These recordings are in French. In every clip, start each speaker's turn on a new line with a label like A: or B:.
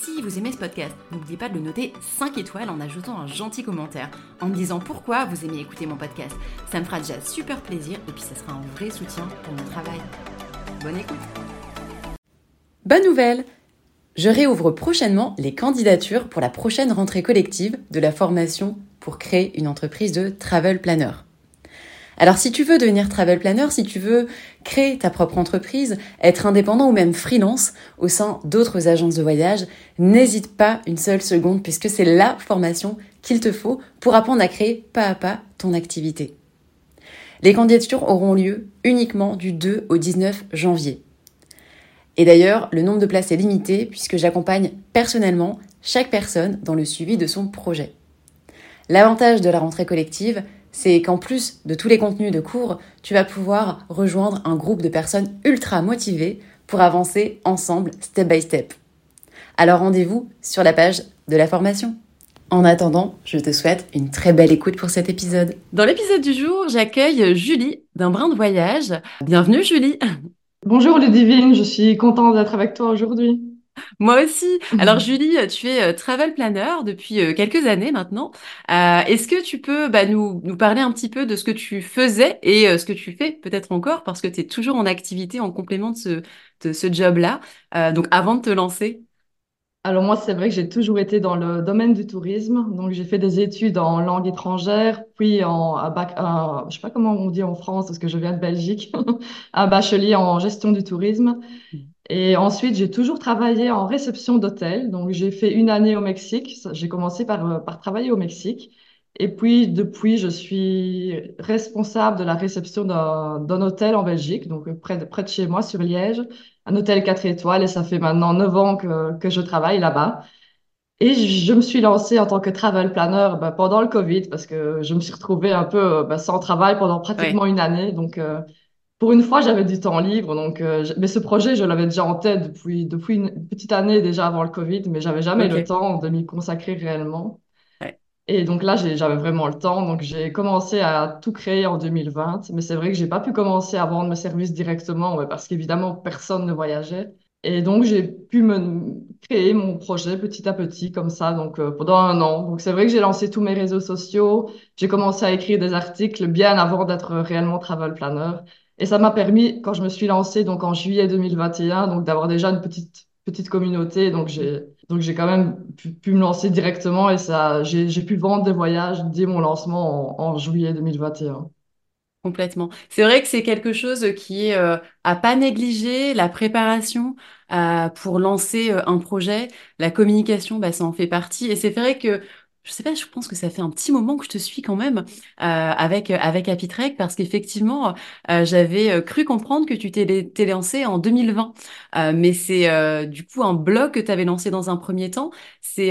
A: si vous aimez ce podcast, n'oubliez pas de le noter 5 étoiles en ajoutant un gentil commentaire, en me disant pourquoi vous aimez écouter mon podcast. Ça me fera déjà super plaisir et puis ça sera un vrai soutien pour mon travail. Bonne écoute Bonne nouvelle Je réouvre prochainement les candidatures pour la prochaine rentrée collective de la formation pour créer une entreprise de travel planner. Alors si tu veux devenir travel planner, si tu veux créer ta propre entreprise, être indépendant ou même freelance au sein d'autres agences de voyage, n'hésite pas une seule seconde puisque c'est la formation qu'il te faut pour apprendre à créer pas à pas ton activité. Les candidatures auront lieu uniquement du 2 au 19 janvier. Et d'ailleurs, le nombre de places est limité puisque j'accompagne personnellement chaque personne dans le suivi de son projet. L'avantage de la rentrée collective, c'est qu'en plus de tous les contenus de cours, tu vas pouvoir rejoindre un groupe de personnes ultra motivées pour avancer ensemble step by step. Alors rendez-vous sur la page de la formation. En attendant, je te souhaite une très belle écoute pour cet épisode. Dans l'épisode du jour, j'accueille Julie d'un brin de voyage. Bienvenue Julie.
B: Bonjour Ludivine, je suis contente d'être avec toi aujourd'hui.
A: Moi aussi. Alors Julie, tu es euh, travel planner depuis euh, quelques années maintenant. Euh, est-ce que tu peux bah, nous, nous parler un petit peu de ce que tu faisais et ce que tu fais peut-être encore? Parce que tu es toujours en activité en complément de ce, de ce job-là. donc avant de te lancer.
B: Alors moi, c'est vrai que j'ai toujours été dans le domaine du tourisme. Donc j'ai fait des études en langue étrangère, puis en un bac, un, je sais pas comment on dit en France parce que je viens de Belgique, un bachelier en gestion du tourisme. Mmh. Et ensuite, j'ai toujours travaillé en réception d'hôtel. Donc, j'ai fait une année au Mexique. J'ai commencé par, euh, par travailler au Mexique. Et puis, depuis, je suis responsable de la réception d'un hôtel en Belgique, donc près de, près de chez moi, sur Liège, un hôtel 4 étoiles. Et ça fait maintenant 9 ans que, que je travaille là-bas. Et je me suis lancée en tant que travel planner bah, pendant le Covid parce que je me suis retrouvée un peu bah, sans travail pendant pratiquement une année. Donc, euh, pour une fois, j'avais du temps libre, donc euh, mais ce projet, je l'avais déjà en tête depuis depuis une petite année déjà avant le Covid, mais j'avais jamais le temps de m'y consacrer réellement. Et donc là, j'avais vraiment le temps, donc j'ai commencé à tout créer en 2020. Mais c'est vrai que j'ai pas pu commencer à vendre mes services directement, parce qu'évidemment personne ne voyageait. Et donc j'ai pu me créer mon projet petit à petit comme ça, donc euh, pendant un an. Donc c'est vrai que j'ai lancé tous mes réseaux sociaux, j'ai commencé à écrire des articles bien avant d'être réellement travel planner. Et ça m'a permis, quand je me suis lancée donc en juillet 2021, donc d'avoir déjà une petite petite communauté. Donc j'ai donc j'ai quand même pu, me lancer directement et ça j'ai j'ai pu vendre des voyages dès mon lancement en, juillet 2021.
A: Complètement. C'est vrai que c'est quelque chose qui est euh, à pas négliger, la préparation euh, pour lancer euh, un projet, la communication, bah, ça en fait partie. Et c'est vrai que je sais pas, je pense que ça fait un petit moment que je te suis quand même euh, avec avec Apitrek parce qu'effectivement euh, j'avais euh, cru comprendre que tu t'es lancé en 2020, mais c'est du coup un blog que tu avais lancé dans un premier temps. C'est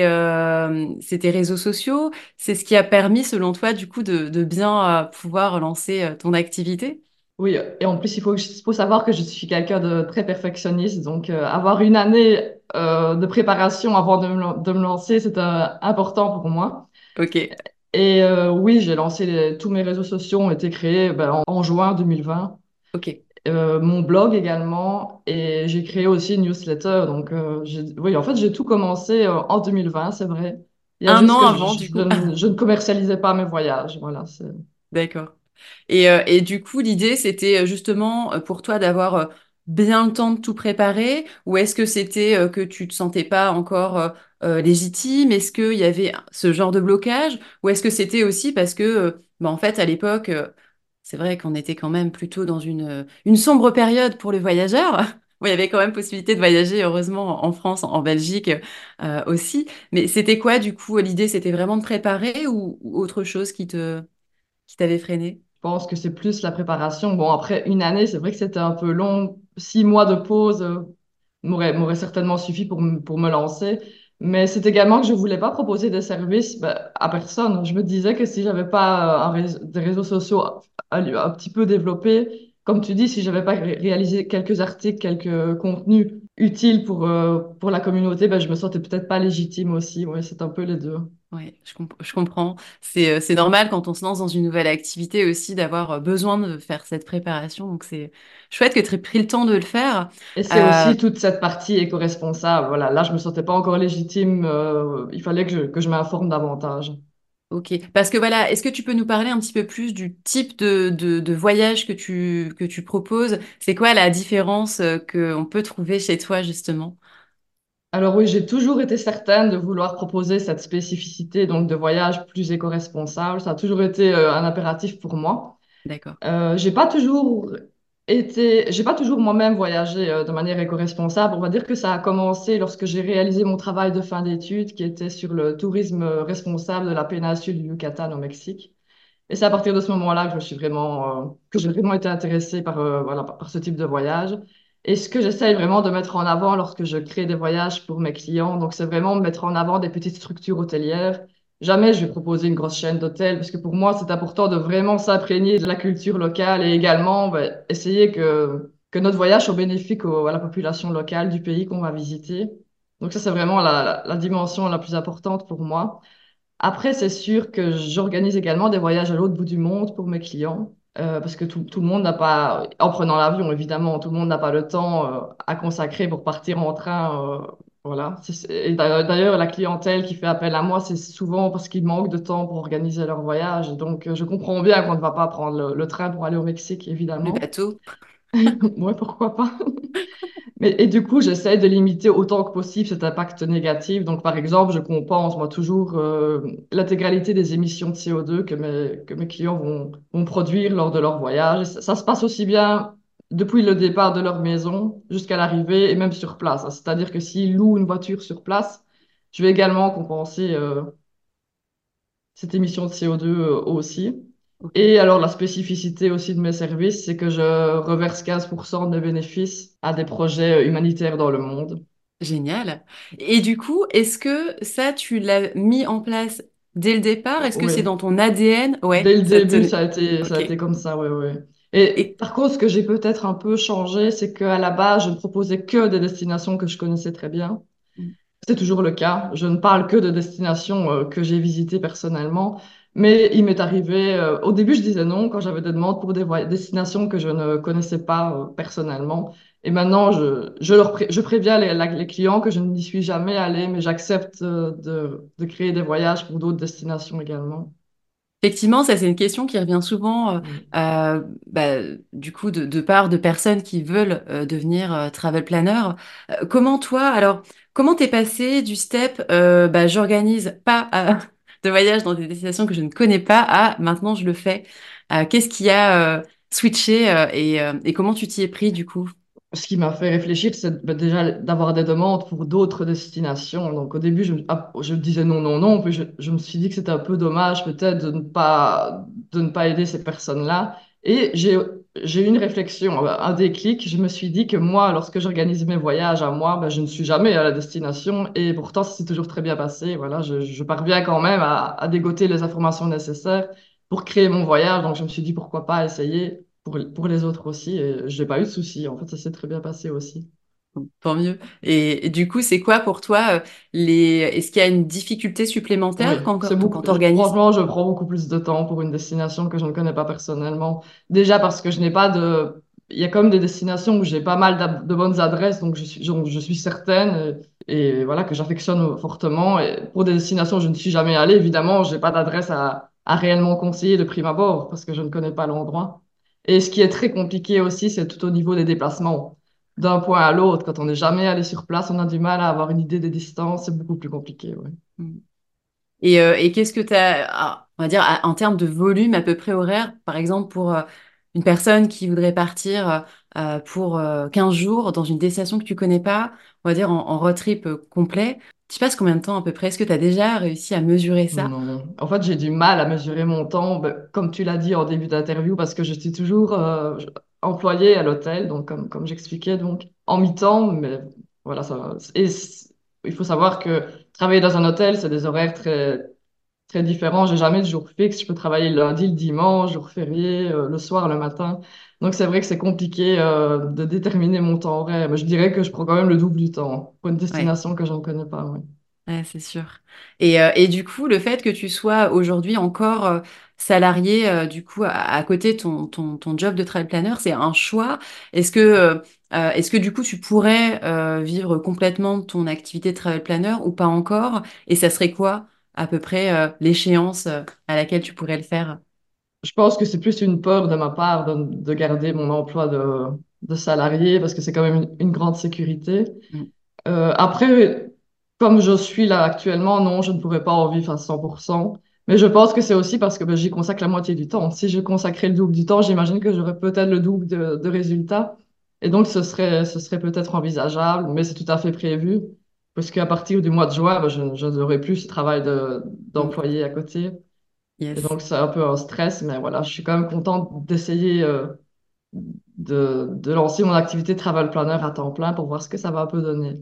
A: c'est tes réseaux sociaux, c'est ce qui a permis selon toi du coup de, de bien pouvoir lancer ton activité?
B: Oui, et en plus, il faut, il faut savoir que je suis quelqu'un de très perfectionniste. Donc, euh, avoir une année euh, de préparation avant de me, de me lancer, c'est important pour moi.
A: OK.
B: Et euh, oui, j'ai lancé tous mes réseaux sociaux ont été créés ben, en, juin 2020.
A: OK.
B: mon blog également. Et j'ai créé aussi une newsletter. Donc, oui, en fait, j'ai tout commencé en 2020, c'est vrai.
A: Un an avant, du coup.
B: je ne commercialisais pas mes voyages. Voilà.
A: D'accord. Et, euh, et du coup, l'idée, c'était euh, justement euh, pour toi d'avoir bien le temps de tout préparer ou est-ce que c'était que tu te sentais pas encore légitime? Est-ce qu'il y avait ce genre de blocage ou est-ce que c'était aussi parce que, bah, en fait, à l'époque, c'est vrai qu'on était quand même plutôt dans une, une sombre période pour les voyageurs. Bon, il y avait quand même possibilité de voyager, heureusement, en France, en Belgique aussi. Mais c'était quoi, du coup, l'idée, c'était vraiment de préparer ou, ou autre chose qui te, qui t'avait freiné?
B: Pense que c'est plus la préparation. Bon, après une année, c'est vrai que c'était un peu long. Six mois de pause euh, m'aurait certainement suffi pour, me- lancer. Mais c'est également que je voulais pas proposer des services bah, à personne. Je me disais que si j'avais pas euh, des réseaux sociaux un, petit peu développés, comme tu dis, si j'avais pas ré- réalisé quelques articles, quelques contenus utiles pour, euh, pour la communauté, ben, je me sentais peut-être pas légitime aussi. Ouais, c'est un peu les deux.
A: Oui, je, comp- je comprends. C'est euh, c'est normal quand on se lance dans une nouvelle activité aussi d'avoir euh, besoin de faire cette préparation. Donc c'est chouette que tu aies pris le temps de le faire.
B: Et c'est
A: Euh,
B: aussi toute cette partie éco-responsable. Voilà, là, je me sentais pas encore légitime. euh, il fallait que je, que je m'informe davantage.
A: ok. Parce que voilà, est-ce que tu peux nous parler un petit peu plus du type de, de, de voyage que tu, que tu proposes? C'est quoi la différence euh, qu'on peut trouver chez toi justement?
B: Alors oui, j'ai toujours été certaine de vouloir proposer cette spécificité donc de voyage plus éco-responsable. Ça a toujours été euh, un impératif pour moi.
A: D'accord.
B: Euh, j'ai pas toujours été, j'ai pas toujours moi-même voyagé euh, de manière éco-responsable. On va dire que ça a commencé lorsque j'ai réalisé mon travail de fin d'études qui était sur le tourisme responsable de la péninsule du Yucatan au Mexique. Et c'est à partir de ce moment-là que je me suis vraiment, euh, que j'ai vraiment été intéressée par, voilà, par ce type de voyage. Et ce que j'essaye vraiment de mettre en avant lorsque je crée des voyages pour mes clients, donc c'est vraiment mettre en avant des petites structures hôtelières. Jamais je vais proposer une grosse chaîne d'hôtels, parce que pour moi, c'est important de vraiment s'imprégner de la culture locale et également ben, essayer que, que notre voyage soit bénéfique à la population locale du pays qu'on va visiter. Donc ça, c'est vraiment la la dimension la plus importante pour moi. Après, c'est sûr que j'organise également des voyages à l'autre bout du monde pour mes clients, euh, parce que tout, tout le monde n'a pas, en prenant l'avion évidemment, tout le monde n'a pas le temps euh, à consacrer pour partir en train. euh, voilà. Et d'ailleurs, la clientèle qui fait appel à moi, c'est souvent parce qu'ils manquent de temps pour organiser leur voyage. Donc, euh, je comprends bien qu'on ne va pas prendre le, le train pour aller au Mexique,
A: Le
B: évidemment.
A: bateau?
B: Ouais, pourquoi pas? Mais, et du coup, j'essaie de limiter autant que possible cet impact négatif. Donc, par exemple, je compense, moi, toujours euh, l'intégralité des émissions de CO2 que mes, que mes clients vont, vont produire lors de leur voyage. Ça, ça se passe aussi bien depuis le départ de leur maison jusqu'à l'arrivée et même sur place. C'est-à-dire que s'ils louent une voiture sur place, je vais également compenser euh, cette émission de CO2 euh, aussi. Et alors, la spécificité aussi de mes services, c'est que je reverse 15% de mes bénéfices à des projets humanitaires dans le monde.
A: Génial. Et du coup, est-ce que ça, tu l'as mis en place dès le départ? Est-ce que c'est dans ton ADN?
B: Dès
A: Ouais,
B: le
A: ça te...
B: début, ça a été, ça a
A: Ok.
B: été comme ça, oui, oui. Et
A: Et
B: par contre, ce que j'ai peut-être un peu changé, c'est qu'à la base, je ne proposais que des destinations que je connaissais très bien. C'est toujours le cas. Je ne parle que de destinations euh, que j'ai visitées personnellement. Mais il m'est arrivé, euh, au début, je disais non quand j'avais des demandes pour des destinations que je ne connaissais pas euh, personnellement. Et maintenant, je, je, leur pré- je préviens les, la- les clients que je n'y suis jamais allé, mais j'accepte euh, de, de créer des voyages pour d'autres destinations également.
A: Effectivement, ça c'est une question qui revient souvent, euh,
B: Mm.
A: bah, du coup, de, de part de personnes qui veulent euh, devenir euh, travel planner. Comment toi, alors, comment t'es passé du step, euh, bah, j'organise pas euh, de voyage dans des destinations que je ne connais pas, à maintenant je le fais. Euh, qu'est-ce qui a euh, switché euh, et, comment tu t'y es pris du coup?
B: Ce qui m'a fait réfléchir, c'est bah, déjà d'avoir des demandes pour d'autres destinations. Donc au début, je, ah, disais non, non, non. Puis je, je me suis dit que c'était un peu dommage peut-être de ne pas, de ne pas aider ces personnes-là. Et j'ai, j'ai eu une réflexion, euh, un déclic. Je me suis dit que moi, lorsque j'organise mes voyages à moi, bah, je ne suis jamais à la destination. Et pourtant, ça s'est toujours très bien passé. Voilà, je, je parviens quand même à, à dégoter les informations nécessaires pour créer mon voyage. Donc je me suis dit pourquoi pas essayer pour, pour les autres aussi. Et j'ai pas eu de soucis. En fait, ça s'est très bien passé aussi.
A: Tant mieux. Et, et du coup, c'est quoi pour toi euh, les... Est-ce qu'il y a une difficulté
B: Oui,
A: supplémentaire quand,
B: c'est
A: quand, quand
B: je-
A: t'organises?
B: franchement, je prends beaucoup plus de temps pour une destination que je ne connais pas personnellement. Déjà parce que je n'ai pas de. Il y a comme des destinations où j'ai pas mal de bonnes adresses, donc je suis, donc je suis certaine euh, et, voilà que j'affectionne fortement. Et pour des destinations où je ne suis jamais allée, évidemment, j'ai pas d'adresse à, à réellement conseiller de prime abord parce que je ne connais pas l'endroit. Et ce qui est très compliqué aussi, c'est tout au niveau des déplacements. D'un point à l'autre. Quand on n'est jamais allé sur place, on a du mal à avoir une idée des distances. C'est beaucoup plus compliqué. Ouais.
A: Mm. Et, euh, et qu'est-ce que tu as, on va dire, en termes de volume à peu près horaire, par exemple, pour euh, une personne qui voudrait partir euh, pour euh, 15 jours dans une destination que tu connais pas, on va dire en, en road trip complet, tu passes combien de temps à peu près? Est-ce que tu as déjà réussi à mesurer ça?
B: Non. En fait, j'ai du mal à mesurer mon temps, ben, comme tu l'as dit en début d'interview, parce que je suis toujours euh, employée à l'hôtel, donc comme, comme j'expliquais, donc en mi-temps, mais voilà, ça. Et il faut savoir que travailler dans un hôtel, c'est des horaires très, très différents. J'ai jamais de jour fixe. Je peux travailler le lundi, le dimanche, jour férié, euh, le soir, le matin. Donc c'est vrai que c'est compliqué euh, de déterminer mon temps horaire, mais je dirais que je prends quand même le double du temps pour une
A: Ouais.
B: destination que je ne connais pas. Ouais,
A: c'est sûr. Et, euh, et du coup, le fait que tu sois aujourd'hui encore salarié, euh, du coup, à, à côté de ton, ton, ton job de travel planner, c'est un choix. Est-ce que, euh, euh, est-ce que du coup, tu pourrais euh, vivre complètement ton activité de travel planner ou pas encore? Et ça serait quoi, à peu près, l'échéance à laquelle tu pourrais le faire?
B: Je pense que c'est plus une peur de ma part de, de garder mon emploi de, de salarié parce que c'est quand même une, une grande sécurité.
A: Mm.
B: Après, comme je suis là actuellement, non, je ne pourrais pas en vivre à 100%. Mais je pense que c'est aussi parce que ben, j'y consacre la moitié du temps. Si je consacrais le double du temps, j'imagine que j'aurais peut-être le double de, de résultats. Et donc, ce serait, ce serait peut-être envisageable, mais c'est tout à fait prévu. Parce qu'à partir du mois de juin, ben, je, je n'aurai plus ce travail de, d'employé à côté. Et donc, c'est un peu un stress, mais voilà, je suis quand même contente d'essayer euh, de, de lancer mon activité de travel planner à temps plein pour voir ce que ça va un peu donner.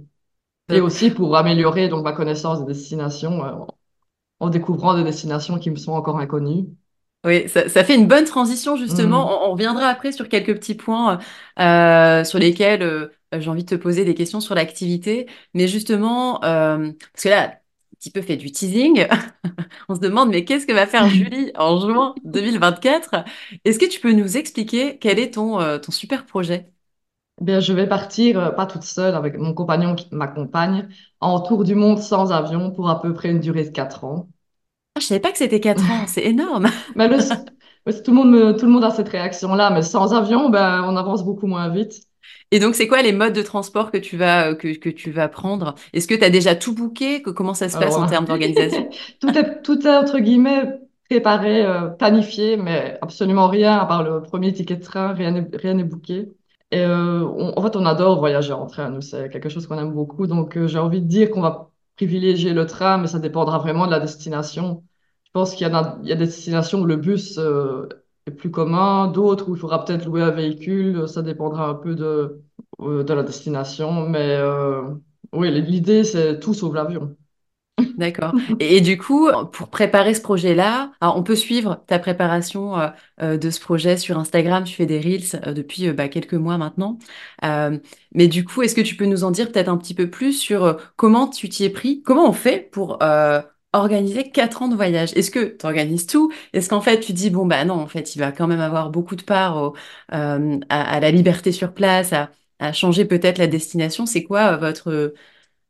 B: Et
A: Top.
B: aussi pour améliorer donc ma connaissance des destinations euh, en découvrant des destinations qui me sont encore inconnues.
A: Oui, ça, ça fait une bonne transition justement. On, on reviendra après sur quelques petits points euh, sur lesquels euh, j'ai envie de te poser des questions sur l'activité. Mais justement, euh, parce que là, un petit peu fait du teasing, on se demande mais qu'est-ce que va faire Julie en juin 2024? Est-ce que tu peux nous expliquer quel est ton, ton super projet?
B: Eh Bien, je vais partir, euh, pas toute seule, avec mon compagnon qui m'accompagne, en tour du monde sans avion pour à peu près une durée de quatre ans.
A: Ah, je savais pas que c'était quatre ans, c'est énorme.
B: Mais le, ouais, tout le monde me- tout le monde a cette réaction-là, mais sans avion, ben, on avance beaucoup moins vite.
A: Et donc, c'est quoi les modes de transport que tu vas, que, que tu vas prendre? Est-ce que tu as déjà tout booké? Que- Comment ça se passe
B: Alors
A: en termes d'organisation?
B: tout est, tout est entre guillemets préparé, euh, planifié, mais absolument rien à part le premier ticket de train, rien n'est rien n'est booké. Et euh, on- en fait, on adore voyager en train, nous, c'est quelque chose qu'on aime beaucoup. Donc, euh, j'ai envie de dire qu'on va privilégier le train, mais ça dépendra vraiment de la destination. Je pense qu'il y y a des destinations où le bus, euh, est plus commun, d'autres où il faudra peut-être louer un véhicule. Ça dépendra un peu de, euh, de la destination. Mais oui, l'idée, c'est tout sauf l'avion.
A: D'accord. Et, du coup, pour préparer ce projet-là, on peut suivre ta préparation euh, euh, de ce projet sur Instagram. Tu fais des reels euh, depuis bah, quelques mois maintenant. Mais du coup, est-ce que tu peux nous en dire peut-être un petit peu plus sur comment tu t'y es pris? Comment on fait pour organiser quatre ans de voyage? Est-ce que tu organises tout? Est-ce qu'en fait tu dis bon bah non, en fait il va quand même avoir beaucoup de part au- à, la liberté sur place, à, à changer peut-être la destination? C'est quoi votre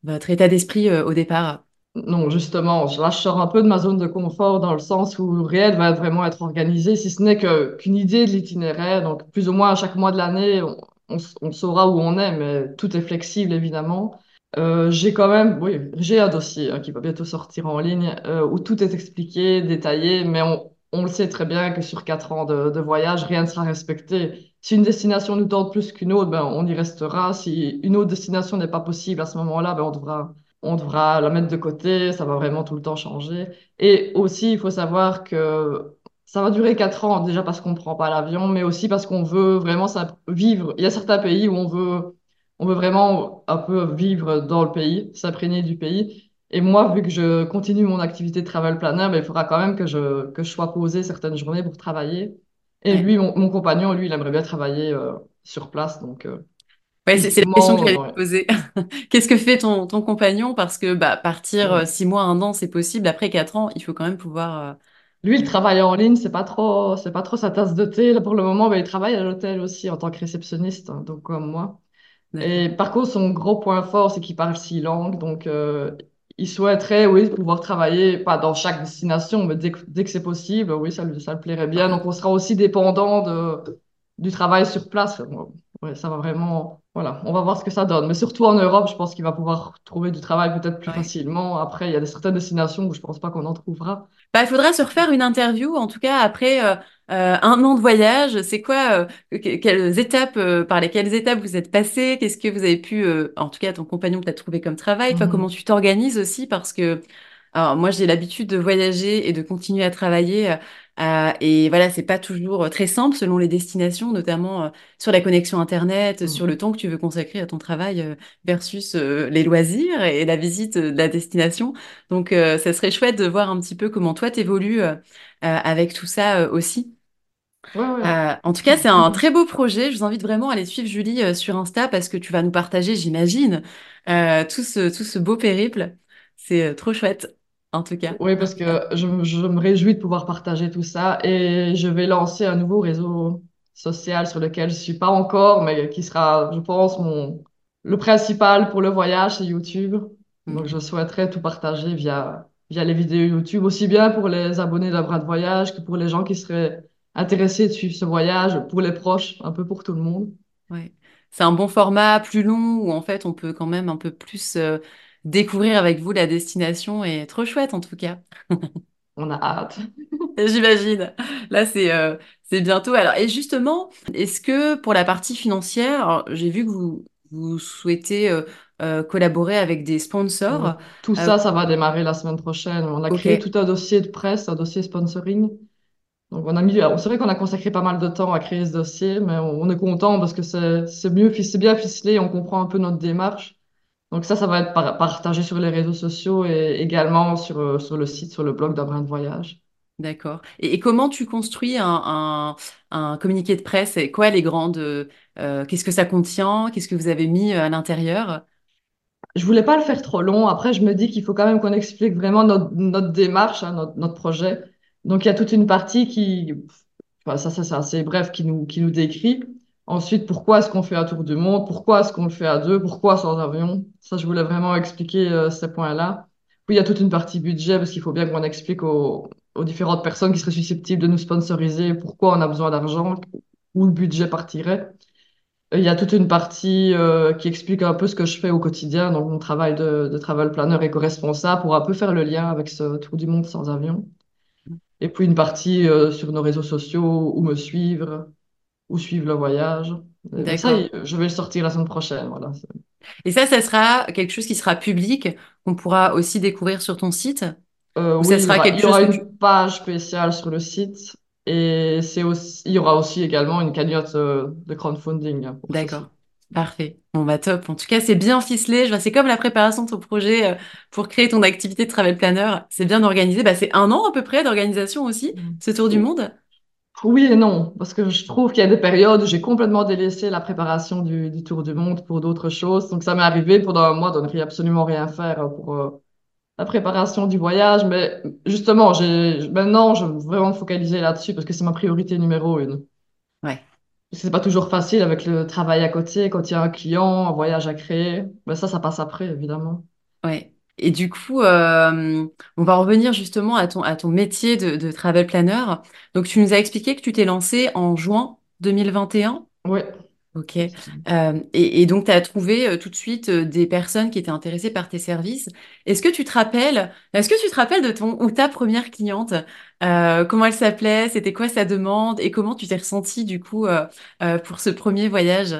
A: votre état d'esprit au départ?
B: Non, justement, là, je sors un peu de ma zone de confort dans le sens où rien ne va vraiment être organisé, si ce n'est qu'une idée de l'itinéraire. Donc, plus ou moins à chaque mois de l'année, on, saura où on est, mais tout est flexible, évidemment. Euh, j'ai quand même, oui, j'ai un dossier hein, qui va bientôt sortir en ligne euh, où tout est expliqué, détaillé, mais on, on le sait très bien que sur quatre ans de, de voyage, rien ne sera respecté. Si une destination nous tente plus qu'une autre, ben, on y restera. Si une autre destination n'est pas possible à ce moment-là, ben, on devra on devra la mettre de côté, ça va vraiment tout le temps changer. Et aussi, il faut savoir que ça va durer quatre ans, déjà parce qu'on ne prend pas l'avion, mais aussi parce qu'on veut vraiment vivre. Il y a certains pays où on veut, on veut vraiment un peu vivre dans le pays, s'imprégner du pays. Et moi, vu que je continue mon activité de travel planner, ben, il faudra quand même que je, que je sois posée certaines journées pour travailler. Et lui, mon, mon compagnon, lui, il aimerait bien travailler euh, sur place. Donc, euh,
A: Ouais, c'est la question que j'allais
B: euh,
A: te poser. Qu'est-ce que fait ton, ton compagnon? Parce que bah, partir euh,
B: ouais.
A: six mois, un an, c'est possible. Après quatre ans, il faut quand même pouvoir. euh,
B: Lui, le travail en ligne, c'est pas trop, c'est pas trop sa tasse de thé. Là, pour le moment, ben, il travaille à l'hôtel aussi en tant que réceptionniste, hein, donc comme moi. Et par contre, son gros point fort, c'est qu'il parle six langues. Donc, euh, il souhaiterait, oui, pouvoir travailler, pas dans chaque destination, mais dès que, dès que c'est possible, oui, ça, lui- ça le plairait bien. Donc, on sera aussi dépendant de, du travail sur place. Ouais, ça va vraiment, voilà, on va voir ce que ça donne. Mais surtout en Europe, je pense qu'il va pouvoir trouver du travail peut-être plus
A: Ouais.
B: facilement. Après, il y a des certaines destinations où je pense pas qu'on en trouvera.
A: Bah, il faudra se refaire une interview, en tout cas après euh, euh, un an de voyage. C'est quoi, euh, que- quelles étapes, par lesquelles étapes vous êtes passé? Qu'est-ce que vous avez pu, en tout cas ton compagnon peut-être trouvé comme travail? Toi, comment
B: Mhm.
A: tu t'organises aussi? Parce que alors, moi, j'ai l'habitude de voyager et de continuer à travailler. Euh, et voilà, c'est pas toujours euh, très simple selon les destinations, notamment euh, sur la connexion Internet, sur
B: Mhm.
A: le temps que tu veux consacrer à ton travail euh, versus les loisirs et la visite de la destination. Donc, ça serait chouette de voir un petit peu comment toi t'évolues avec tout ça aussi.
B: Ouais, ouais.
A: Euh, en tout cas, c'est un très beau projet. Je vous invite vraiment à aller suivre Julie euh, sur Insta parce que tu vas nous partager, j'imagine, euh, tout ce, tout ce beau périple. C'est trop chouette, en tout cas.
B: Oui, parce que je, me je me réjouis de pouvoir partager tout ça et je vais lancer un nouveau réseau social sur lequel je suis pas encore, mais qui sera, je pense, mon, le principal pour le voyage, c'est YouTube. Donc,
A: Mm.
B: je souhaiterais tout partager via, via les vidéos YouTube, aussi bien pour les abonnés d'un bras de voyage que pour les gens qui seraient intéressés de suivre ce voyage, pour les proches, un peu pour tout le monde.
A: Ouais. C'est un bon format plus long où en fait on peut quand même un peu plus euh, découvrir avec vous la destination et trop chouette en tout cas.
B: On a hâte.
A: J'imagine. Là, c'est euh, c'est bientôt. Alors, et justement, est-ce que pour la partie financière, j'ai vu que vous, vous souhaitez euh, euh, collaborer avec des sponsors.
B: Tout ça, ça va démarrer la semaine prochaine. On a créé tout un dossier de presse, un dossier sponsoring. Donc, on a mis, c'est vrai qu'on a consacré pas mal de temps à créer ce dossier, mais on, on est content parce que c'est, mieux, c'est bien ficelé, on comprend un peu notre démarche. Donc ça, ça va être par- partagé sur les réseaux sociaux et également sur, euh, sur le site, sur le blog de voyage.
A: d'accord. Et, et comment tu construis un, un, un communiqué de presse? Et quoi les grandes, euh, euh, qu'est-ce que ça contient? Qu'est-ce que vous avez mis à l'intérieur?
B: Je voulais pas le faire trop long. Après, je me dis qu'il faut quand même qu'on explique vraiment notre, notre démarche, hein, notre, notre projet. Donc, il y a toute une partie qui, enfin, ça, ça c'est assez bref, qui nous, qui nous décrit. Ensuite, pourquoi est-ce qu'on fait un tour du monde? Pourquoi est-ce qu'on le fait à deux? Pourquoi sans avion? Ça, je voulais vraiment expliquer euh, ces points-là. Puis, il y a toute une partie budget parce qu'il faut bien qu'on explique aux, différentes personnes qui seraient susceptibles de nous sponsoriser pourquoi on a besoin d'argent, où le budget partirait. Il y a toute une partie euh, qui explique un peu ce que je fais au quotidien, donc mon travail de, de travel planner éco-responsable pour un peu faire le lien avec ce tour du monde sans avion. Et puis une partie euh, sur nos réseaux sociaux, où me suivre, où suivre le voyage. Euh, Mais ça, je vais le sortir la semaine prochaine. Voilà.
A: Et ça, ça sera quelque chose qui sera public, qu'on pourra aussi découvrir sur ton site,
B: Euh,
A: ou ça
B: oui, il y
A: sera
B: aura,
A: quelque
B: il y aura une page spéciale sur le site et c'est aussi, il y aura aussi également une cagnotte euh, de crowdfunding.
A: D'accord. Parfait. Bon, bah top. En tout cas, c'est bien ficelé. C'est comme la préparation de ton projet euh, pour créer ton activité de travel planner. C'est bien organisé. Bah, c'est un an à peu près d'organisation aussi, ce tour du monde?
B: Oui et non, parce que je trouve qu'il y a des périodes où j'ai complètement délaissé la préparation du, du tour du monde pour d'autres choses. Donc ça m'est arrivé pendant un mois de ne rien- absolument rien faire pour euh, la préparation du voyage. Mais justement, j'ai maintenant, je veux vraiment me focaliser là-dessus parce que c'est ma priorité numéro une.
A: Ouais.
B: C'est pas toujours facile avec le travail à côté, quand il y a un client, un voyage à créer. Mais ça, ça passe après, évidemment.
A: Ouais. Et du coup, euh, on va revenir justement à ton, à ton métier de, de travel planner. Donc, tu nous as expliqué que tu t'es lancé en juin 2021.
B: Oui.
A: Ok. Euh, et, et donc, tu as trouvé euh, tout de suite euh, des personnes qui étaient intéressées par tes services. Est-ce que tu te rappelles, est-ce que tu te rappelles de ton ou ta première cliente? Comment elle s'appelait? C'était quoi sa demande? Et comment tu t'es ressentie du coup pour ce premier voyage?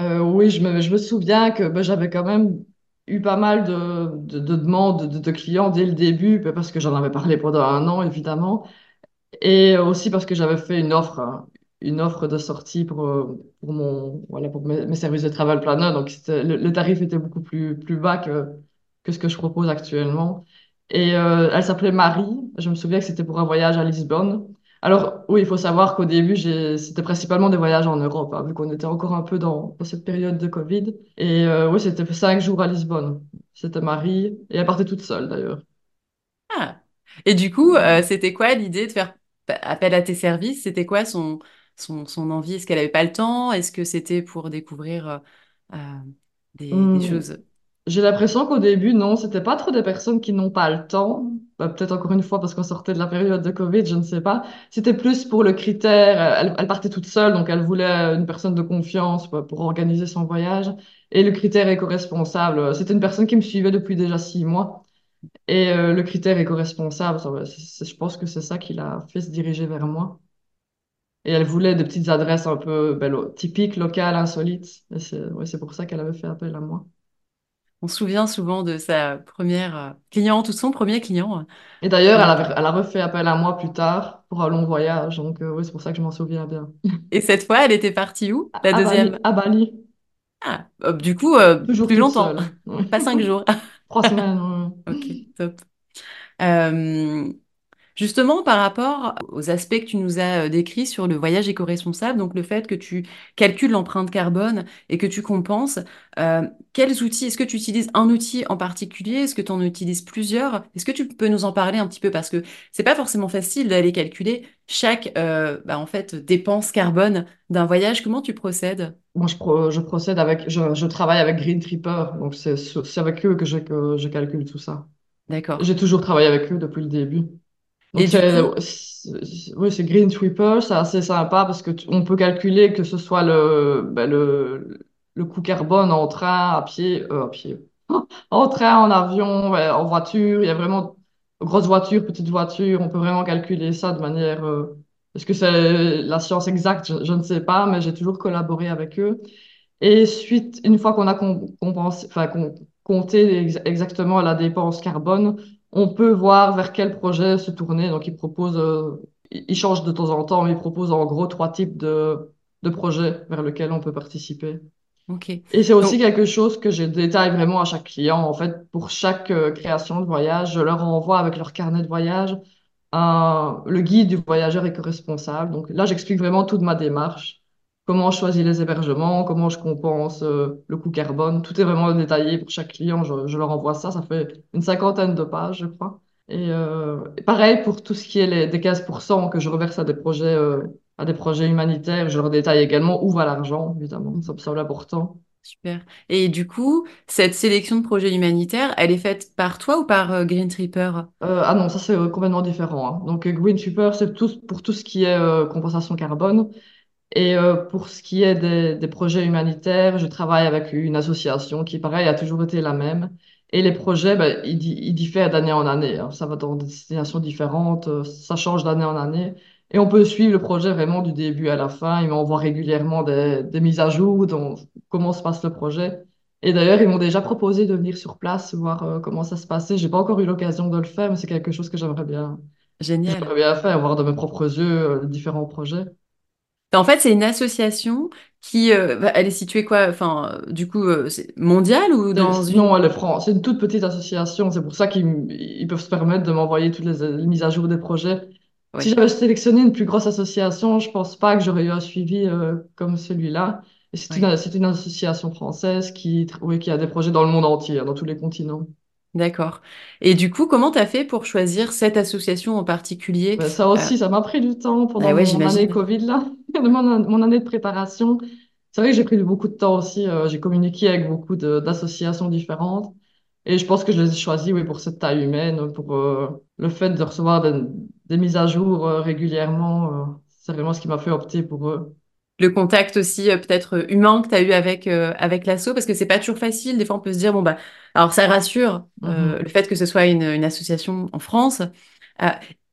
B: Oui, je me, je me souviens que ben, j'avais quand même eu pas mal de, de, de demandes de, clients dès le début, ben, parce que j'en avais parlé pendant un an, évidemment, et aussi parce que j'avais fait une offre, une offre de sortie pour, euh, pour, mon, voilà, pour mes, services de travel planner. Donc, le tarif était beaucoup plus, plus bas que, que ce que je propose actuellement. Et euh, elle s'appelait Marie. Je me souviens que c'était pour un voyage à Lisbonne. Alors, oui, il faut savoir qu'au début, j'ai, c'était principalement des voyages en Europe, hein, vu qu'on était encore un peu dans, dans cette période de Covid. Et euh, oui, c'était cinq jours à Lisbonne. C'était Marie. Et elle partait toute seule, d'ailleurs.
A: Ah. Et du coup, euh, c'était quoi l'idée de faire appel à tes services? C'était quoi son, son, son envie? Est-ce qu'elle avait pas le temps? Est-ce que c'était pour découvrir euh, des, des
B: Hum,
A: choses?
B: J'ai l'impression qu'au début, non, c'était pas trop des personnes qui n'ont pas le temps. Bah, peut-être encore une fois parce qu'on sortait de la période de Covid, je ne sais pas. C'était plus pour le critère. euh, Elle, partait toute seule, donc elle voulait une personne de confiance bah, pour organiser son voyage. Et le critère éco-responsable, euh, c'était une personne qui me suivait depuis déjà six mois. Et euh, le critère éco-responsable, c'est- je pense que c'est ça qui l'a fait se diriger vers moi. Et elle voulait des petites adresses un peu ben, typiques, locales, insolites. Et c'est pour ça qu'elle avait fait appel à moi.
A: On se souvient souvent de sa première euh, cliente ou son premier client.
B: Et d'ailleurs,
A: Euh,
B: elle a, elle a refait appel à moi plus tard pour un long voyage. Donc, euh, oui, c'est pour ça que je m'en souviens bien.
A: et cette fois, elle était partie où? La
B: À
A: deuxième?
B: Bali, à Bali,
A: Ah, euh, du coup, euh,
B: toujours
A: plus longtemps,
B: seule.
A: Pas cinq jours.
B: Trois semaines.
A: Ok, top. Justement, par rapport aux aspects que tu nous as euh, décrits sur le voyage éco-responsable, donc le fait que tu calcules l'empreinte carbone et que tu compenses, euh, quels outils, est-ce que tu utilises un outil en particulier? Est-ce que tu en utilises plusieurs? Est-ce que tu peux nous en parler un petit peu? Parce que c'est pas forcément facile d'aller calculer chaque euh, bah, en fait, dépense carbone d'un voyage. Comment tu procèdes?
B: Moi, je, pro- je procède avec, je, je travaille avec Green Tripper. Donc, c'est c'est avec eux que je, que je calcule tout ça.
A: D'accord.
B: J'ai toujours travaillé avec eux depuis le début. Donc, c'est- oui, c'est Green Tripper, c'est assez sympa parce que on peut calculer que ce soit le, ben, le, le coût carbone en train, à pied, euh, à pied, en train, en avion, en voiture. Il y a vraiment grosse voiture, petite voiture. On peut vraiment calculer ça de manière. euh, est-ce que c'est la science exacte? Je, je ne sais pas, mais j'ai toujours collaboré avec eux. Et suite, une fois qu'on a com- compensé, enfin, qu'on- compté ex- exactement la dépense carbone, on peut voir vers quel projet se tourner. Donc, ils proposent, euh, ils changent de temps en temps, mais ils proposent en gros trois types de, de projets vers lesquels on peut participer.
A: ok.
B: Et c'est aussi
A: Donc,
B: quelque chose que je détaille vraiment à chaque client. En fait, pour chaque euh, création de voyage, je leur envoie avec leur carnet de voyage un- le guide du voyageur éco-responsable. Donc là, j'explique vraiment toute ma démarche, comment je choisis les hébergements, comment je compense euh, le coût carbone. Tout est vraiment détaillé pour chaque client. Je, je leur envoie ça. Ça fait une cinquantaine de pages, je crois. Et, euh, et pareil pour tout ce qui est les, des 15% que je reverse à des projets, euh, à des projets humanitaires. Je leur détaille également où va l'argent, évidemment. Ça me semble important.
A: super. Et du coup, cette sélection de projets humanitaires, elle est faite par toi ou par euh, Green Tripper?
B: Euh, ah non, ça c'est euh, complètement différent. hein. Donc Green Super, c'est tout, pour tout ce qui est compensation carbone. Et euh, pour ce qui est des, des projets humanitaires, je travaille avec une association qui, pareil, a toujours été la même. Et les projets, ben, ils, ils diffèrent d'année en année. hein. Ça va dans des destinations différentes, euh, ça change d'année en année. Et on peut suivre le projet vraiment du début à la fin. Ils m'envoient régulièrement des, des mises à jour, dans comment se passe le projet. Et d'ailleurs, ils m'ont déjà proposé de venir sur place, voir euh, comment ça se passait. J'ai pas encore eu l'occasion de le faire, mais c'est quelque chose que j'aimerais bien,
A: Génial.
B: j'aimerais bien faire, voir de mes propres yeux euh, les différents projets.
A: En fait, c'est une association qui, euh, elle est située quoi? Enfin, euh, du coup, euh, mondiale ou dans
B: Non, elle est franc. C'est une toute petite association. C'est pour ça qu'ils peuvent se permettre de m'envoyer toutes les, les mises à jour des projets. Si
A: Ouais,
B: j'avais sélectionné une plus grosse association, je pense pas que j'aurais eu un suivi euh, comme celui-là. Et c'est
A: ouais.
B: une, association française qui, oui, qui a des projets dans le monde entier, hein, dans tous les continents.
A: D'accord. Et du coup, comment t'as fait pour choisir cette association en particulier?
B: Ben, ça
A: Euh,
B: aussi, ça m'a pris du temps
A: ah
B: pendant
A: ouais,
B: mon année
A: j'imagine.
B: Covid, là, mon, mon année de préparation. C'est vrai que j'ai pris beaucoup de temps aussi. euh, j'ai communiqué avec beaucoup de- d'associations différentes. Et je pense que je les ai choisis, oui, pour cette taille humaine, pour euh, le fait de recevoir des, des mises à jour euh, régulièrement. c'est vraiment ce qui m'a fait opter pour eux.
A: Le contact aussi euh, peut-être humain que tu as eu avec, euh, avec l'asso, parce que c'est pas toujours facile. Des fois, on peut se dire, bon, bah, alors ça rassure euh, le fait que ce soit une, une association en France.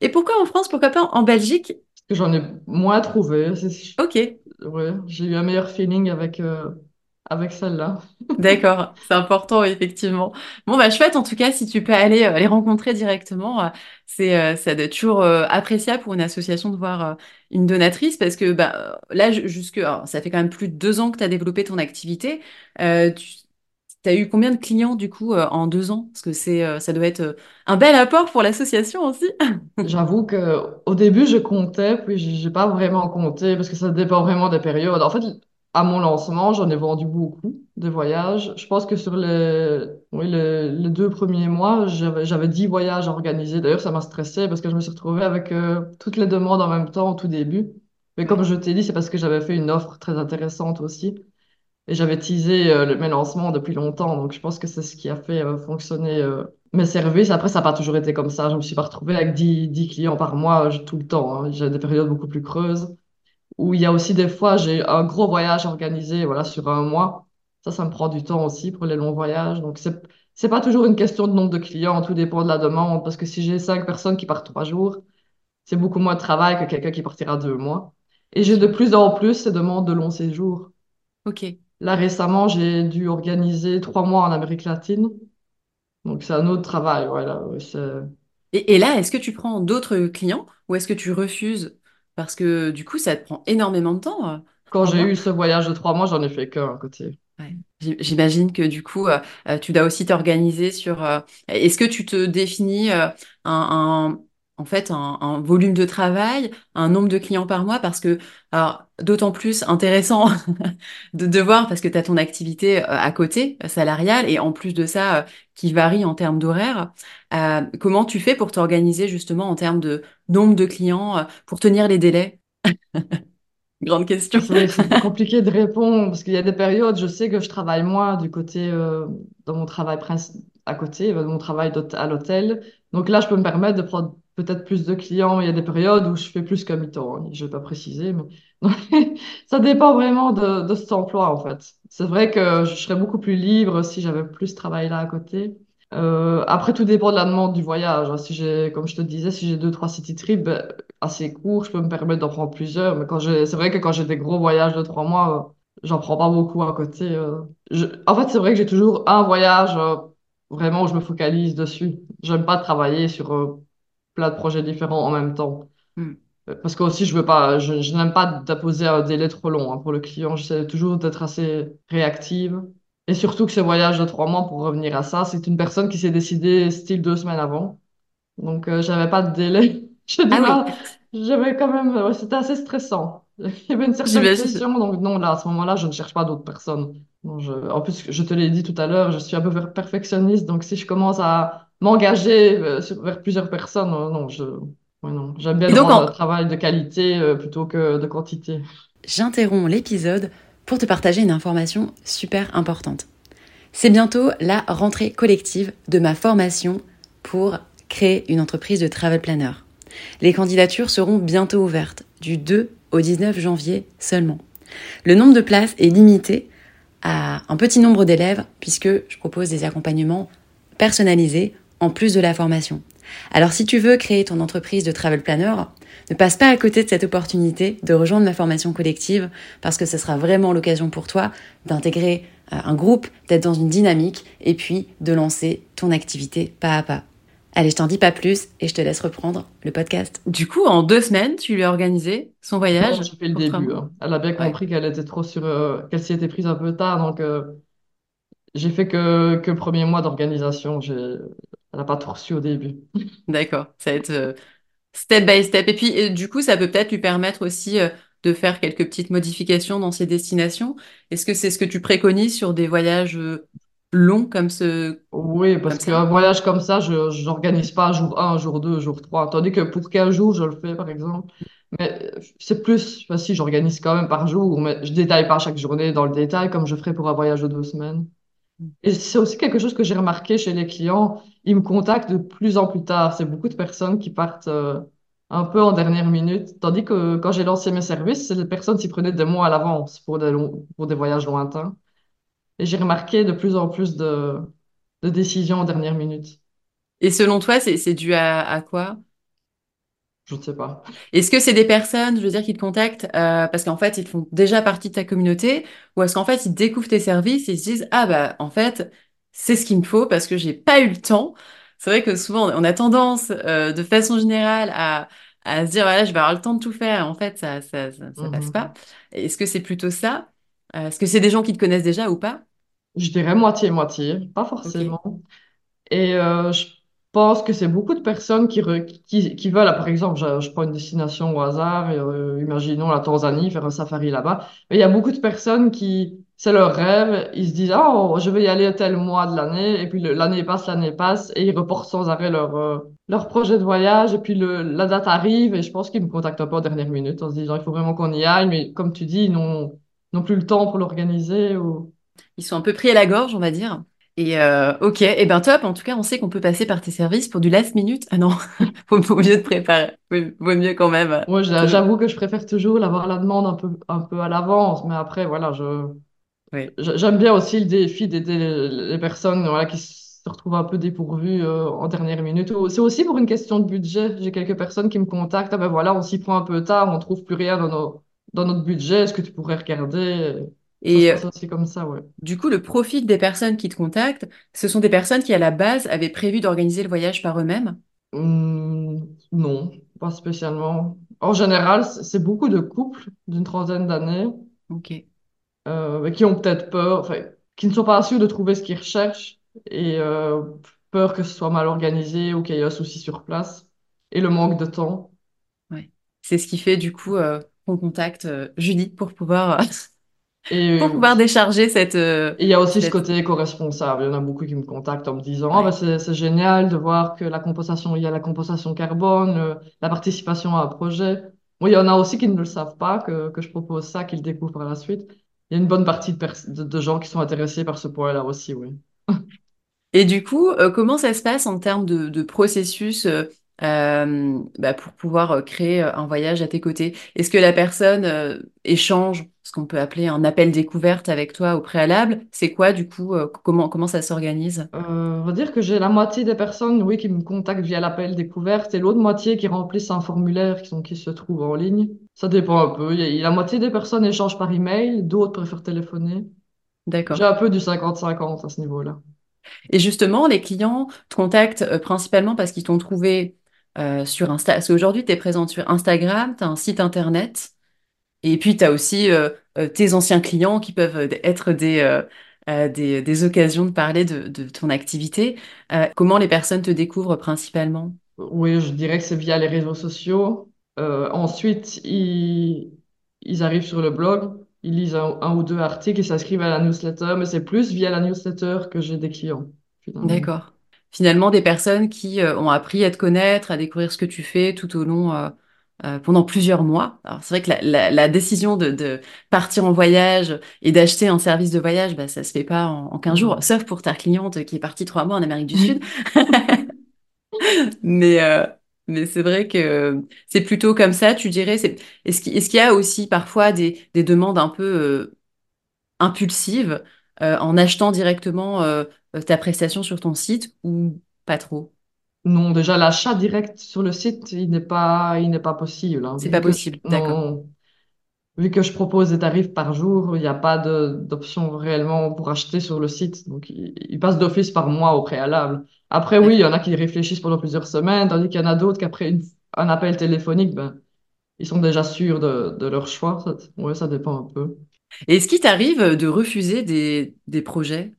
A: Et pourquoi en France? Pourquoi pas en Belgique?
B: Que j'en ai moins trouvé.
A: Ok,
B: ouais, j'ai eu un meilleur feeling avec, euh, avec celle-là.
A: d'accord, c'est important, effectivement. Bon, bah, chouette, en tout cas, si tu peux aller euh, les rencontrer directement, euh, c'est, ça doit être toujours appréciable pour une association de voir une donatrice, parce que bah, là, ju- jusque, alors, ça fait quand même plus de deux ans que tu as développé ton activité. Tu as eu combien de clients, du coup, euh, en deux ans? Parce que c'est, euh, ça doit être euh, un bel apport pour l'association aussi.
B: J'avoue que au début, je comptais, puis j'ai pas vraiment compté parce que ça dépend vraiment des périodes. En fait, à mon lancement, j'en ai vendu beaucoup de voyages. Je pense que sur les, oui, les, les deux premiers mois, j'avais 10 voyages à organiser. D'ailleurs, ça m'a stressé parce que je me suis retrouvée avec euh, toutes les demandes en même temps au tout début. Mais comme je t'ai dit, c'est parce que j'avais fait une offre très intéressante aussi. Et j'avais teasé euh, mes lancements depuis longtemps, donc je pense que c'est ce qui a fait euh, fonctionner euh, mes services. Après, ça n'a pas toujours été comme ça. Je me suis pas retrouvée avec 10, 10 clients par mois euh, tout le temps. hein. J'ai des périodes beaucoup plus creuses où il y a aussi des fois, j'ai un gros voyage organisé voilà, sur un mois. Ça, ça me prend du temps aussi pour les longs voyages. Donc, c'est, c'est pas toujours une question de nombre de clients, tout dépend de la demande. Parce que si j'ai cinq personnes qui partent trois jours, c'est beaucoup moins de travail que quelqu'un qui partira deux mois. Et j'ai de plus en plus ces demandes de long séjour.
A: Ok.
B: Là, récemment, j'ai dû organiser trois mois en Amérique latine. Donc, c'est un autre travail. Voilà.
A: Et, et là, est-ce que tu prends d'autres clients ou est-ce que tu refuses? Parce que du coup, ça te prend énormément de temps, euh,
B: Quand j'ai eu ce voyage de trois mois, j'en ai fait qu'un côté.
A: Ouais. J'imagine que du coup, euh, euh, tu dois aussi t'organiser sur. euh, est-ce que tu te définis euh, un, un- en fait un, un volume de travail, un nombre de clients par mois? Parce que, alors, d'autant plus intéressant de, de voir parce que tu as ton activité euh, à côté, euh, salariale, et en plus de ça, euh, qui varie en termes d'horaire. Euh, comment tu fais pour t'organiser justement en termes de nombre de clients, pour tenir les délais? Grande question.
B: C'est compliqué de répondre parce qu'il y a des périodes, je sais que je travaille moins du côté euh, dans mon travail à côté, de mon travail à l'hôtel. Donc là, je peux me permettre de prendre peut-être plus de clients, mais il y a des périodes où je fais plus qu'à mi-temps. Je vais pas préciser, mais ça dépend vraiment de, de cet emploi en fait. C'est vrai que je serais beaucoup plus libre si j'avais plus ce travail-là à côté. Euh, après, tout dépend de la demande du voyage. Si j'ai, comme je te disais, si j'ai deux, trois city trips ben, assez courts, je peux me permettre d'en prendre plusieurs. Mais quand j'ai, c'est vrai que quand j'ai des gros voyages de trois mois, euh, j'en prends pas beaucoup à côté. euh. En fait, c'est vrai que j'ai toujours un voyage vraiment où je me focalise dessus. J'aime pas travailler sur plein de projets différents en même temps.
A: Hmm.
B: Euh, Parce que aussi, je veux pas, je, je n'aime pas d'apposer un délai trop long hein, pour le client. J'essaie toujours d'être assez réactive. Et surtout que ce voyage de trois mois, pour revenir à ça, c'est une personne qui s'est décidée style deux semaines avant. Donc, euh, j'avais pas de délai.
A: Ah oui.
B: J'avais quand même, ouais, c'était assez stressant. Il y avait une certaine pression. Donc, non, là, à ce moment-là, je ne cherche pas d'autres personnes. Je... En plus, je te l'ai dit tout à l'heure, je suis un peu per- perfectionniste. Donc, si je commence à m'engager euh, vers plusieurs personnes, euh, non, je, ouais, non. J'aime bien
A: donc,
B: un
A: en,
B: travail de qualité euh, plutôt que de quantité.
A: J'interromps l'épisode pour te partager une information super importante. C'est bientôt la rentrée collective de ma formation pour créer une entreprise de travel planner. Les candidatures seront bientôt ouvertes, du 2 au 19 janvier seulement. Le nombre de places est limité à un petit nombre d'élèves puisque je propose des accompagnements personnalisés en plus de la formation. Alors si tu veux créer ton entreprise de travel planner, ne passe pas à côté de cette opportunité de rejoindre ma formation collective parce que ce sera vraiment l'occasion pour toi d'intégrer euh, un groupe, d'être dans une dynamique et puis de lancer ton activité pas à pas. Allez, je t'en dis pas plus et je te laisse reprendre le podcast. Du coup, en deux semaines, tu lui as organisé son voyage
B: j'ai fait le
A: pour trois
B: début.
A: mois.
B: hein. Elle a bien
A: Ouais,
B: compris qu'elle était trop sur, euh, qu'elle s'y était prise un peu tard. Donc, euh, j'ai fait que, que premier mois d'organisation. J'ai, elle n'a pas tout reçu au début.
A: d'accord. Ça va être euh, step by step. Et puis, du coup, ça peut peut-être lui permettre aussi euh, de faire quelques petites modifications dans ses destinations. Est-ce que c'est ce que tu préconises sur des voyages euh, longs comme ce,
B: Oui, parce
A: comme ça?
B: qu'un voyage comme ça, je j'organise pas jour un, jour 2, jour 3. Tandis que pour 15 jours, je le fais, par exemple. Mais c'est plus, enfin, si, j'organise quand même par jour, mais je détaille pas chaque journée dans le détail comme je ferais pour un voyage de deux semaines. Et c'est aussi quelque chose que j'ai remarqué chez les clients. Ils me contactent de plus en plus tard. C'est beaucoup de personnes qui partent euh, un peu en dernière minute. Tandis que quand j'ai lancé mes services, les personnes s'y prenaient des mois à l'avance pour des voyages lointains. Et j'ai remarqué de plus en plus de, décisions en dernière minute.
A: Et selon toi, c'est dû à quoi?
B: Je ne sais pas.
A: Est-ce que c'est des personnes, je veux dire, qui te contactent euh, parce qu'en fait, ils font déjà partie de ta communauté, ou est-ce qu'en fait, ils découvrent tes services et ils se disent, ah bah, en fait, c'est ce qu'il me faut parce que j'ai pas eu le temps. C'est vrai que souvent, on a tendance, euh, de façon générale, à, à se dire, voilà, je vais avoir le temps de tout faire. En fait, ça, ça, ça, ça passe pas. Est-ce que c'est plutôt ça? Euh, Est-ce que c'est des gens qui te connaissent déjà ou pas?
B: Je dirais moitié-moitié, pas forcément. Et euh, je pense que c'est beaucoup de personnes qui, qui, qui veulent, par exemple, je, je prends une destination au hasard, euh, imaginons la Tanzanie, faire un safari là-bas. Mais il y a beaucoup de personnes qui, c'est leur rêve, ils se disent, oh, je vais y aller tel mois de l'année, et puis l'année passe, l'année passe, et ils reportent sans arrêt leur, euh, leur projet de voyage, et puis le, la date arrive, et je pense qu'ils me contactent un peu en dernière minute en se disant, il faut vraiment qu'on y aille, mais comme tu dis, non. n'ont plus le temps pour l'organiser ou...
A: Ils sont un peu pris à la gorge, on va dire. Et euh, ok, et ben top. En tout cas, on sait qu'on peut passer par tes services pour du last minute. Ah non, vaut, vaut mieux te préparer. Vaut, vaut mieux quand même. euh,
B: Moi,
A: te-
B: j'avoue que je préfère toujours l'avoir la demande un peu, un peu à l'avance, mais après, voilà, je, j'aime bien aussi le défi d'aider les, personnes, voilà, qui se retrouvent un peu dépourvues euh, en dernière minute. C'est aussi pour une question de budget. J'ai quelques personnes qui me contactent, ah ben voilà, on s'y prend un peu tard, on trouve plus rien dans nos, dans notre budget, est-ce que tu pourrais regarder?
A: Et euh,
B: passe aussi comme ça, ouais.
A: du coup, le profil des personnes qui te contactent, ce sont des personnes qui, à la base, avaient prévu d'organiser le voyage par eux-mêmes?
B: Hum, non, pas spécialement. En général, c'est beaucoup de couples d'une trentaine d'années euh, qui ont peut-être peur, enfin, qui ne sont pas sûrs de trouver ce qu'ils recherchent et euh, peur que ce soit mal organisé ou qu'il y ait un souci sur place et le manque de temps.
A: Ouais. C'est ce qui fait, du coup, euh, qu'on contacte Julie pour pouvoir,
B: Et
A: pour pouvoir décharger cette, euh,
B: il y a aussi ce côté éco-responsable. Il y en a beaucoup qui me contactent en me disant, Ah, bah, c'est, génial de voir que la compensation, il y a la compensation carbone, euh, la participation à un projet. Bon, il y en a aussi qui ne le savent pas, que, que je propose ça, qu'ils découvrent par la suite. Il y a une bonne partie de, pers- de, de gens qui sont intéressés par ce point-là aussi, oui.
A: Et du coup, euh, comment ça se passe en termes de, de processus euh, bah, pour pouvoir euh, créer euh, un voyage à tes côtés? Est-ce que la personne euh, échange ce qu'on peut appeler un appel découverte avec toi au préalable? C'est quoi, du coup, euh, comment, comment ça s'organise?
B: On va dire que j'ai la moitié des personnes, oui, qui me contactent via l'appel découverte et l'autre moitié qui remplissent un formulaire qui, sont, qui se trouve en ligne. Ça dépend un peu. La moitié des personnes échangent par email, d'autres préfèrent téléphoner. J'ai
A: D'accord.
B: un peu du 50-50 à ce niveau-là.
A: Et justement, les clients te contactent principalement parce qu'ils t'ont trouvé euh, sur Insta. Parce qu'aujourd'hui, tu es présente sur Instagram, tu as un site internet. Et puis, tu as aussi euh, euh, tes anciens clients qui peuvent être des, euh, des, des occasions de parler de, de ton activité. Comment les personnes te découvrent principalement?
B: Oui, je dirais que c'est via les réseaux sociaux. Ensuite, ils, ils arrivent sur le blog, ils lisent un, un ou deux articles, ils s'inscrivent à la newsletter, mais c'est plus via la newsletter que j'ai des clients.
A: D'accord. Finalement, des personnes qui euh, ont appris à te connaître, à découvrir ce que tu fais tout au long, euh, euh, pendant plusieurs mois. Alors, c'est vrai que la, la- la décision de, de partir en voyage et d'acheter un service de voyage, bah, ça se fait pas en, en 15 jours, sauf pour ta cliente qui est partie trois mois en Amérique du Sud. Mais, euh, mais c'est vrai que c'est plutôt comme ça, tu dirais. c'est- Est-ce qu'il, est-ce qu'il y a aussi parfois des, des demandes un peu euh, impulsives euh, en achetant directement euh, ta prestation sur ton site ou pas trop?
B: Non, déjà, l'achat direct sur le site, il n'est pas, il n'est pas possible, hein.
A: C'est pas
B: je,
A: possible, d'accord.
B: vu que je propose des tarifs par jour, il n'y a pas d'option réellement pour acheter sur le site. Donc, il, il passe d'office par mois au préalable. Après, oui, il y en a qui réfléchissent pendant plusieurs semaines, tandis qu'il y en a d'autres qu'après un appel téléphonique, ben, ils sont déjà sûrs de, de leur choix. Ça, ouais, ça dépend un peu.
A: Et est-ce qu'il t'arrive de refuser des, des projets?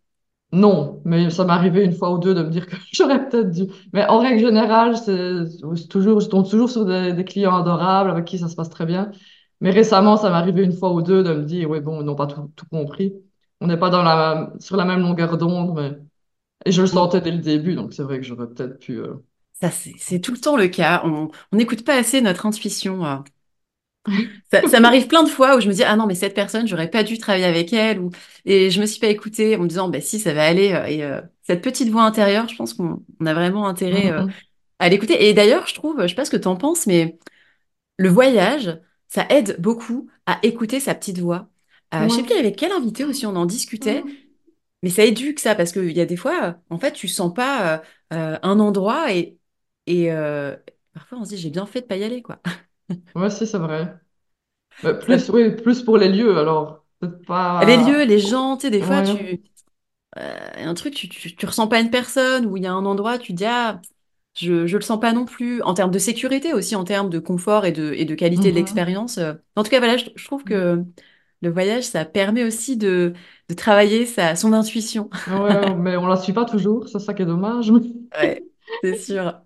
B: Non, mais ça m'est arrivé une fois ou deux de me dire que j'aurais peut-être dû. Mais en règle générale, c'est toujours, je tombe toujours sur des, clients adorables avec qui ça se passe très bien. Mais récemment, ça m'est arrivé une fois ou deux de me dire, oui, bon, ils n'ont pas tout, compris. On n'est pas dans la, sur la même longueur d'onde, mais... Et je le sentais dès le début, donc c'est vrai que j'aurais peut-être pu... euh,
A: Ça, c'est tout le temps le cas. On on n'écoute pas assez notre intuition. euh. Ça, ça m'arrive plein de fois où je me dis, ah non, mais cette personne, j'aurais pas dû travailler avec elle. Ou... Et je me suis pas écoutée en me disant, bah si, ça va aller. euh, Et euh, cette petite voix intérieure, je pense qu'on on a vraiment intérêt euh, à l'écouter. Et d'ailleurs, je trouve, je sais pas ce que tu en penses, mais le voyage, ça aide beaucoup à écouter sa petite voix. Euh, je sais plus
B: Ouais.
A: avec quel invité aussi on en discutait,
B: Mhm.
A: mais ça éduque ça, parce qu'il y a des fois, en fait, tu sens pas un endroit et, et parfois on se dit, j'ai bien fait de pas y aller, quoi.
B: Ouais, si, c'est vrai. Plus, oui, plus pour les lieux, alors. Peut-être
A: les lieux, les gens, tu sais, des fois,
B: Ouais.
A: tu, euh, un truc, tu, tu, tu ressens pas une personne, ou il y a un endroit, tu te dis, ah, je, je le sens pas non plus, en termes de sécurité aussi, en termes de confort et de, et de qualité de
B: Mhm.
A: l'expérience. euh. En tout cas, voilà, je, je trouve que le voyage, ça permet aussi de, de travailler sa, son intuition.
B: Ouais, mais on la suit pas toujours, c'est ça qui est dommage.
A: Ouais, c'est sûr.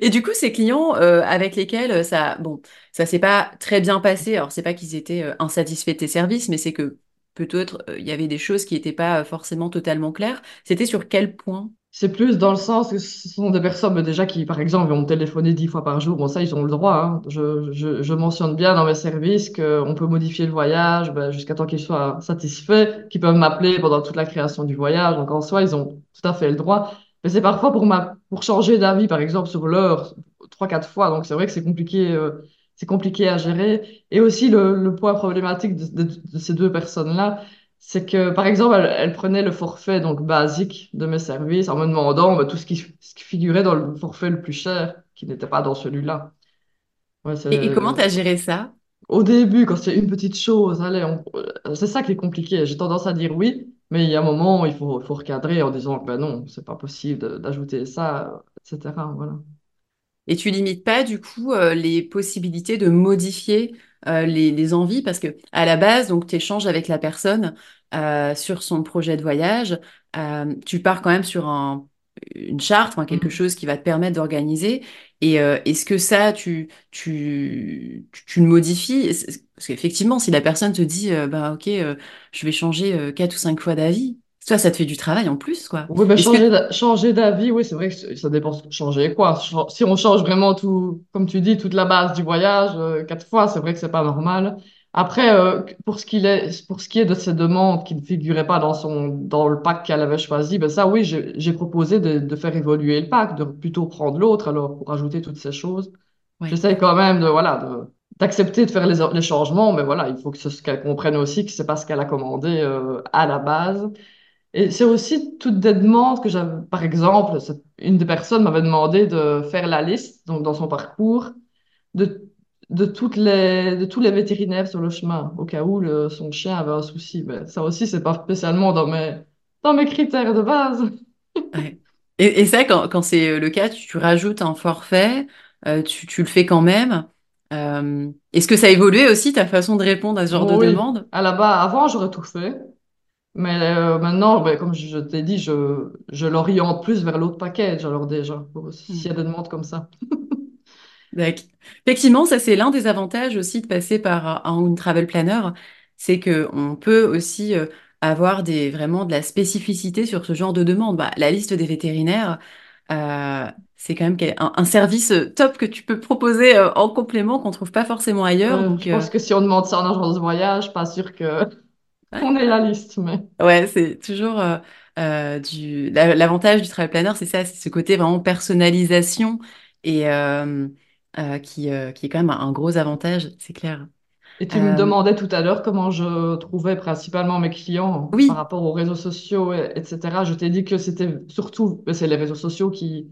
A: Et du coup, ces clients euh, avec lesquels euh, ça, bon, ça s'est pas très bien passé. Alors, c'est pas qu'ils étaient euh, insatisfaits de tes services, mais c'est que peut-être il y avait des choses qui n'étaient pas forcément totalement claires. C'était sur quel point?
B: C'est plus dans le sens que ce sont des personnes déjà qui, par exemple, vont téléphoner dix fois par jour. Bon, ça, ils ont le droit. hein. Je mentionne bien dans mes services qu'on peut modifier le voyage ben, jusqu'à temps qu'ils soient satisfaits, qu'ils peuvent m'appeler pendant toute la création du voyage. Donc, en soi, ils ont tout à fait le droit. Mais c'est parfois pour ma, pour changer d'avis, par exemple, sur l'heure, trois, quatre fois. Donc, c'est vrai que c'est compliqué, euh, c'est compliqué à gérer. Et aussi, le, le point problématique de, de, de ces deux personnes-là, c'est que, par exemple, elle, elle prenait le forfait donc basique de mes services en me demandant bah, tout ce qui, ce qui figurait dans le forfait le plus cher, qui n'était pas dans celui-là. Ouais,
A: Et, et comment tu as géré ça?
B: Au début, quand c'est une petite chose, allez, on- c'est ça qui est compliqué. J'ai tendance à dire oui, mais il y a un moment où il faut, recadrer en disant que ben non, c'est pas possible de- d'ajouter ça, etc. Voilà.
A: Et tu limites pas du coup euh, les possibilités de modifier euh, les, les envies? Parce que à la base, donc tu échanges avec la personne euh, sur son projet de voyage, euh, tu pars quand même sur un, une charte, enfin, quelque
B: Mhm.
A: chose qui va te permettre d'organiser. Et euh, est-ce que ça, tu, tu, tu, tu le modifies? Est-ce- Parce qu'effectivement, si la personne te dit, euh, bah ok, euh, je vais changer euh, quatre ou cinq fois d'avis, toi, ça te fait du travail en plus, quoi.
B: Oui,
A: que
B: changer d'a- changer d'avis, oui, c'est vrai que ça dépend de changer quoi. Si on change vraiment tout, comme tu dis, toute la base du voyage, euh, quatre fois, c'est vrai que c'est pas normal. Après, euh, pour ce qu'il est, pour ce qui est de ces demandes qui ne figuraient pas dans son, dans le pack qu'elle avait choisi, ben ça, oui, j'ai j'ai proposé de, de faire évoluer le pack, de plutôt prendre l'autre, alors, pour ajouter toutes ces choses.
A: ouais,
B: J'essaie quand même de, voilà, de, d'accepter de faire les, les changements, mais voilà, il faut que qu'elle comprenne aussi que c'est pas ce qu'elle a commandé, euh, à la base. Et c'est aussi toutes des demandes que j'avais, par exemple, une des personnes m'avait demandé de faire la liste, donc dans son parcours, de, de, toutes les, de tous les vétérinaires sur le chemin, au cas où le, son chien avait un souci. Ben, ça aussi, c'est pas spécialement dans mes, dans mes critères de base.
A: Et, et ça, quand, quand c'est le cas, tu, tu rajoutes un forfait, euh, tu, tu le fais quand même. Euh, est-ce que ça a évolué aussi ta façon de répondre à ce genre de demande?
B: à la base, avant, j'aurais tout fait. Mais euh, maintenant, ben, comme je t'ai dit, je, je l'oriente plus vers l'autre package, alors déjà, s'il y a des demandes comme ça.
A: Effectivement, ça c'est l'un des avantages aussi de passer par un, un travel planner, c'est que on peut aussi euh, avoir des vraiment de la spécificité sur ce genre de demande. Bah, la liste des vétérinaires, euh, c'est quand même un, un service euh, top que tu peux proposer euh, en complément qu'on trouve pas forcément ailleurs. Donc
B: je pense que si on demande ça en agence de voyage, pas sûr que qu'on ait la liste, mais...
A: Ouais, c'est toujours du la- l'avantage du travel planner, c'est ça, c'est ce côté vraiment personnalisation et qui, qui est quand même un, un gros avantage, c'est clair.
B: Et tu me
A: Euh,
B: demandais tout à l'heure comment je trouvais principalement mes clients par
A: oui,
B: rapport aux réseaux sociaux, et- etc. Je t'ai dit que c'était surtout, ben, c'est les réseaux sociaux qui,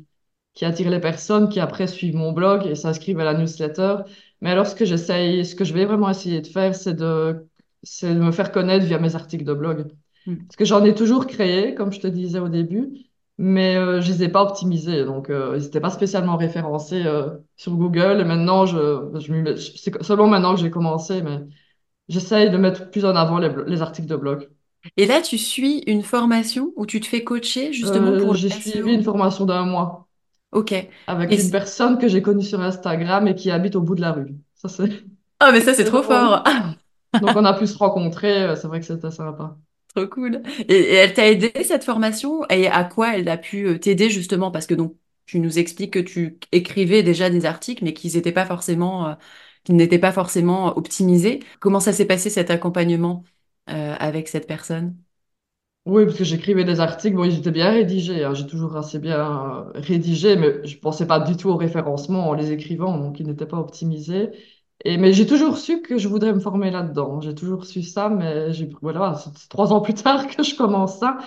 B: qui attirent les personnes qui après suivent mon blog et s'inscrivent à la newsletter. Mais alors, ce que j'essaye, ce que je vais vraiment essayer de faire, c'est de, c'est de me faire connaître via mes articles de blog.
A: Mm.
B: Parce que j'en ai toujours créé, comme je te disais au début, mais euh, je les ai pas optimisés. Donc, euh, ils n'étaient pas spécialement référencés euh, sur Google. Et maintenant, je, c'est seulement maintenant que j'ai commencé, mais j'essaye de mettre plus en avant les, articles de blog.
A: Et là, tu suis une formation où tu te fais coacher justement pour
B: j'ai suivi une formation d'un mois
A: Ok.
B: avec
A: Et
B: une personne que j'ai connue sur Instagram et qui habite au bout de la rue. Ça, c'est
A: oh, mais ça, c'est trop fort.
B: Donc, on a pu se rencontrer. C'est vrai que c'était sympa.
A: Trop cool. Et, elle t'a aidé cette formation? Et à quoi elle a pu euh, t'aider justement? Parce que donc tu nous expliques que tu écrivais déjà des articles, mais qu'ils n'étaient pas forcément, euh, n'étaient pas forcément optimisés. Comment ça s'est passé cet accompagnement euh, avec cette personne?
B: Oui, parce que j'écrivais des articles, bon, ils étaient bien rédigés, hein, j'ai toujours assez bien euh, rédigé, mais je pensais pas du tout au référencement en les écrivant, donc ils n'étaient pas optimisés. Et, mais j'ai toujours su que je voudrais me former là-dedans. J'ai toujours su ça, mais j'ai, voilà, c'est trois ans plus tard que je commence ça.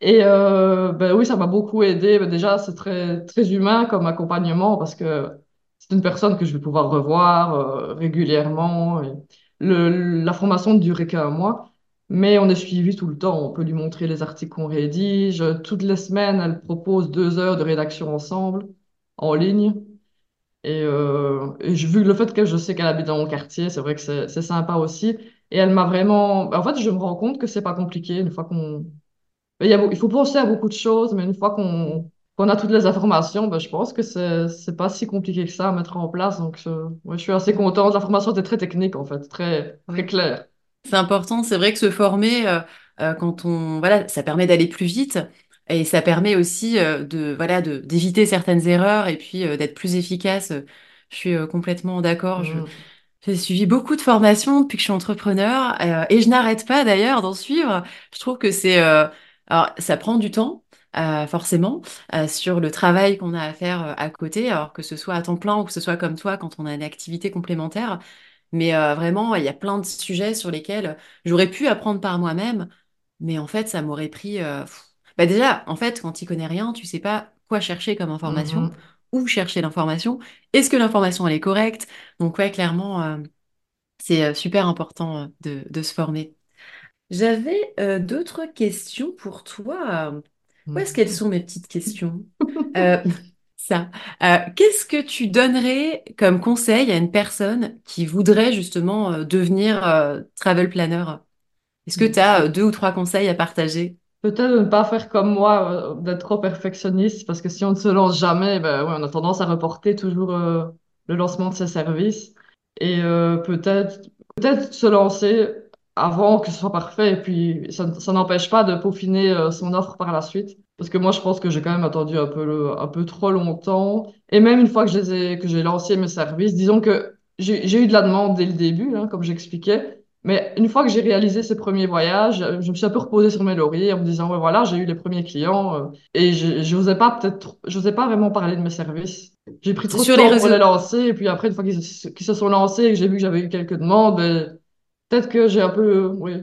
B: Et euh, ben oui, ça m'a beaucoup aidé. Ben déjà, c'est très, très humain comme accompagnement parce que c'est une personne que je vais pouvoir revoir euh, régulièrement. Et le, la formation ne durait qu'un mois, mais on est suivi tout le temps. On peut lui montrer les articles qu'on rédige. Toutes les semaines, elle propose deux heures de rédaction ensemble, en ligne. Et, euh, et je- vu le fait que je sais qu'elle habite dans mon quartier, c'est vrai que c'est c'est sympa aussi. Et elle m'a vraiment... En fait, je me rends compte que c'est pas compliqué une fois qu'on il faut penser à beaucoup de choses, mais une fois qu'on qu'on a toutes les informations, ben, je pense que c'est c'est pas si compliqué que ça à mettre en place. Donc, je, ouais, je suis assez contente. La formation était très technique, en fait, très, très claire.
A: C'est important, c'est vrai que se former, euh, euh, quand on, voilà, ça permet d'aller plus vite. Et ça permet aussi euh, de voilà de d'éviter certaines erreurs et puis euh, d'être plus efficace. Je suis euh, complètement d'accord. Je
B: Mhm.
A: j'ai suivi beaucoup de formations depuis que je suis entrepreneur euh, et je n'arrête pas d'ailleurs d'en suivre. Je trouve que c'est euh, alors ça prend du temps euh, forcément sur le travail qu'on a à faire à côté, alors que ce soit à temps plein ou que ce soit comme toi quand on a une activité complémentaire. Mais vraiment, il y a plein de sujets sur lesquels j'aurais pu apprendre par moi-même, mais en fait, ça m'aurait pris. pff. Bah déjà, en fait, quand tu connais rien, tu sais pas quoi chercher comme information,
B: Mhm.
A: où chercher l'information. Est-ce que l'information elle est correcte? Donc ouais, clairement, euh, c'est euh, super important euh, de, de se former. J'avais euh, d'autres questions pour toi. Où est-ce qu'elles sont mes petites questions? Euh, ça. Euh, qu'est-ce que tu donnerais comme conseil à une personne qui voudrait justement devenir travel planner? Est-ce que tu as deux ou trois conseils à partager?
B: Peut-être de ne pas faire comme moi, euh, d'être trop perfectionniste, parce que si on ne se lance jamais, ben, ouais, on a tendance à reporter toujours euh, le lancement de ses services. Et euh, peut-être peut-être se lancer avant que ce soit parfait, et puis ça, n'empêche pas de peaufiner euh, son offre par la suite. Parce que moi, je pense que j'ai quand même attendu un peu, le- un peu trop longtemps. Et même une fois que je les ai- que j'ai lancé mes services, disons que j'ai j'ai eu de la demande dès le début, hein, comme j'expliquais. Mais une fois que j'ai réalisé ce premier voyage, euh, je me suis un peu reposée sur mes lauriers en me disant, ouais, voilà, j'ai eu les premiers clients euh, et je j'osais pas peut-être, j'osais pas vraiment parler de mes services. J'ai pris trop de
A: les
B: temps pour les lancer et puis après, une fois qu'ils se sont lancés et que j'ai vu que j'avais eu quelques demandes, ben, peut-être que j'ai un peu, euh, oui,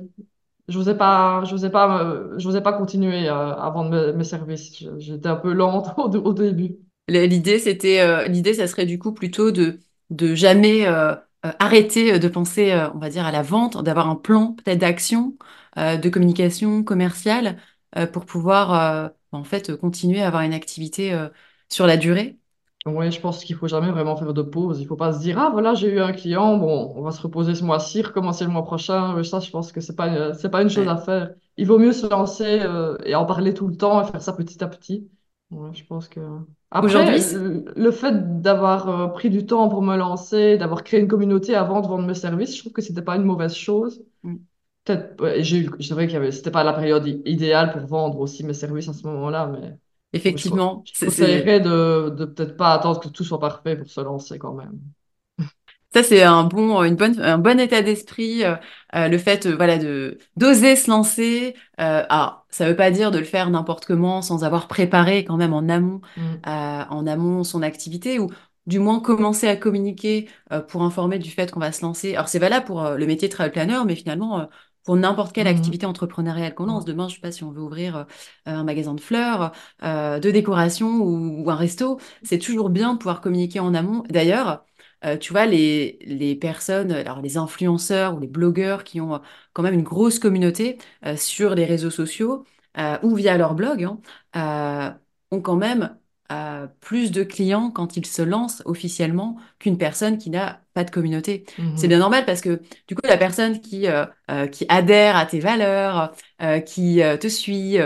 B: j'osais pas, j'osais pas, me- j'osais pas continuer euh, à vendre mes, services. Je- J'étais un peu lente au, au début.
A: L'idée, c'était, euh, l'idée, ça serait du coup plutôt de, de jamais euh, euh, arrêter euh, de penser, euh, on va dire, à la vente, d'avoir un plan peut-être d'action, euh, de communication commerciale euh, pour pouvoir euh, en fait continuer à avoir une activité euh, sur la durée.
B: Oui, je pense qu'il faut jamais vraiment faire de pause. Il faut pas se dire, ah voilà, j'ai eu un client, bon, on va se reposer ce mois-ci, recommencer le mois prochain. Ça, je pense que c'est pas, c'est pas une chose
A: Ouais.
B: à faire. Il vaut mieux se lancer euh, et en parler tout le temps et faire ça petit à petit. Ouais, je pense que... Après, le, fait d'avoir euh, pris du temps pour me lancer, d'avoir créé une communauté avant de vendre mes services, je trouve que c'était pas une mauvaise chose. Peut-être, ouais, j'ai eu, c'est vrai avait, c'était pas la période idéale pour vendre aussi mes services à ce moment-là, mais je,
A: effectivement,
B: je conseillerais de, de peut-être pas attendre que tout soit parfait pour se lancer quand même.
A: Ça, c'est un bon, une bonne, un bon état d'esprit, euh, euh, le fait, euh, voilà, de d'oser se lancer. Euh, alors, ça veut pas dire de le faire n'importe comment, sans avoir préparé quand même en amont,
B: Mm.
A: euh, en amont son activité, ou du moins commencer à communiquer euh, pour informer du fait qu'on va se lancer. Alors, c'est valable pour euh, le métier de travel planner, mais finalement, euh, pour n'importe quelle
B: Mhm.
A: activité entrepreneuriale qu'on lance. Demain, je sais pas si on veut ouvrir euh, un magasin de fleurs, euh, de décoration ou, ou un resto, c'est toujours bien de pouvoir communiquer en amont. D'ailleurs. Euh, tu vois, les, les personnes, alors les influenceurs ou les blogueurs qui ont euh, quand même une grosse communauté euh, sur les réseaux sociaux euh, ou via leur blog, hein, ont quand même plus de clients quand ils se lancent officiellement qu'une personne qui n'a pas de communauté. C'est bien
B: Mhm.
A: normal parce que du coup, la personne qui, qui adhère à tes valeurs, qui te suit,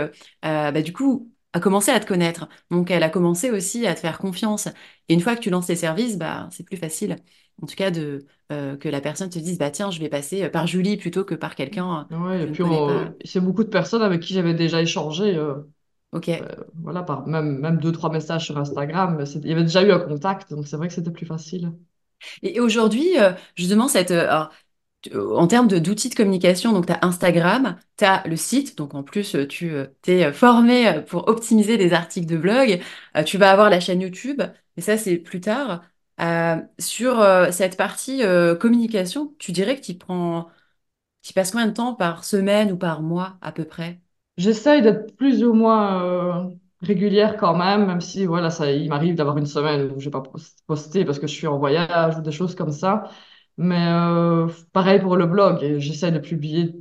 A: bah, du coup, a commencé à te connaître. Donc, elle a commencé aussi à te faire confiance. Et une fois que tu lances tes services, bah, c'est plus facile, en tout cas, de, euh, que la personne te dise, bah, tiens, je vais passer par Julie plutôt que par quelqu'un
B: Ouais,
A: que
B: et puis on- c'est beaucoup de personnes avec qui j'avais déjà échangé, euh,
A: Ok.
B: euh, voilà, par même, même deux, trois messages sur Instagram. Il y avait déjà eu un contact, donc c'est vrai que c'était plus facile.
A: Et, aujourd'hui, euh, justement, cette, euh, alors, euh, en termes de- d'outils de communication, donc tu as Instagram, tu as le site, donc en plus, euh, tu t'es formé euh, pour optimiser des articles de blog, euh, tu vas avoir la chaîne YouTube, mais ça, c'est plus tard. Euh, sur euh, cette partie euh, communication, tu dirais que tu prends, tu passes combien de temps par semaine ou par mois à peu près?
B: J'essaye d'être plus ou moins euh, régulière quand même, même si voilà, ça, il m'arrive d'avoir une semaine où je vais pas post- poster parce que je suis en voyage ou des choses comme ça. Mais euh, pareil pour le blog, j'essaie de publier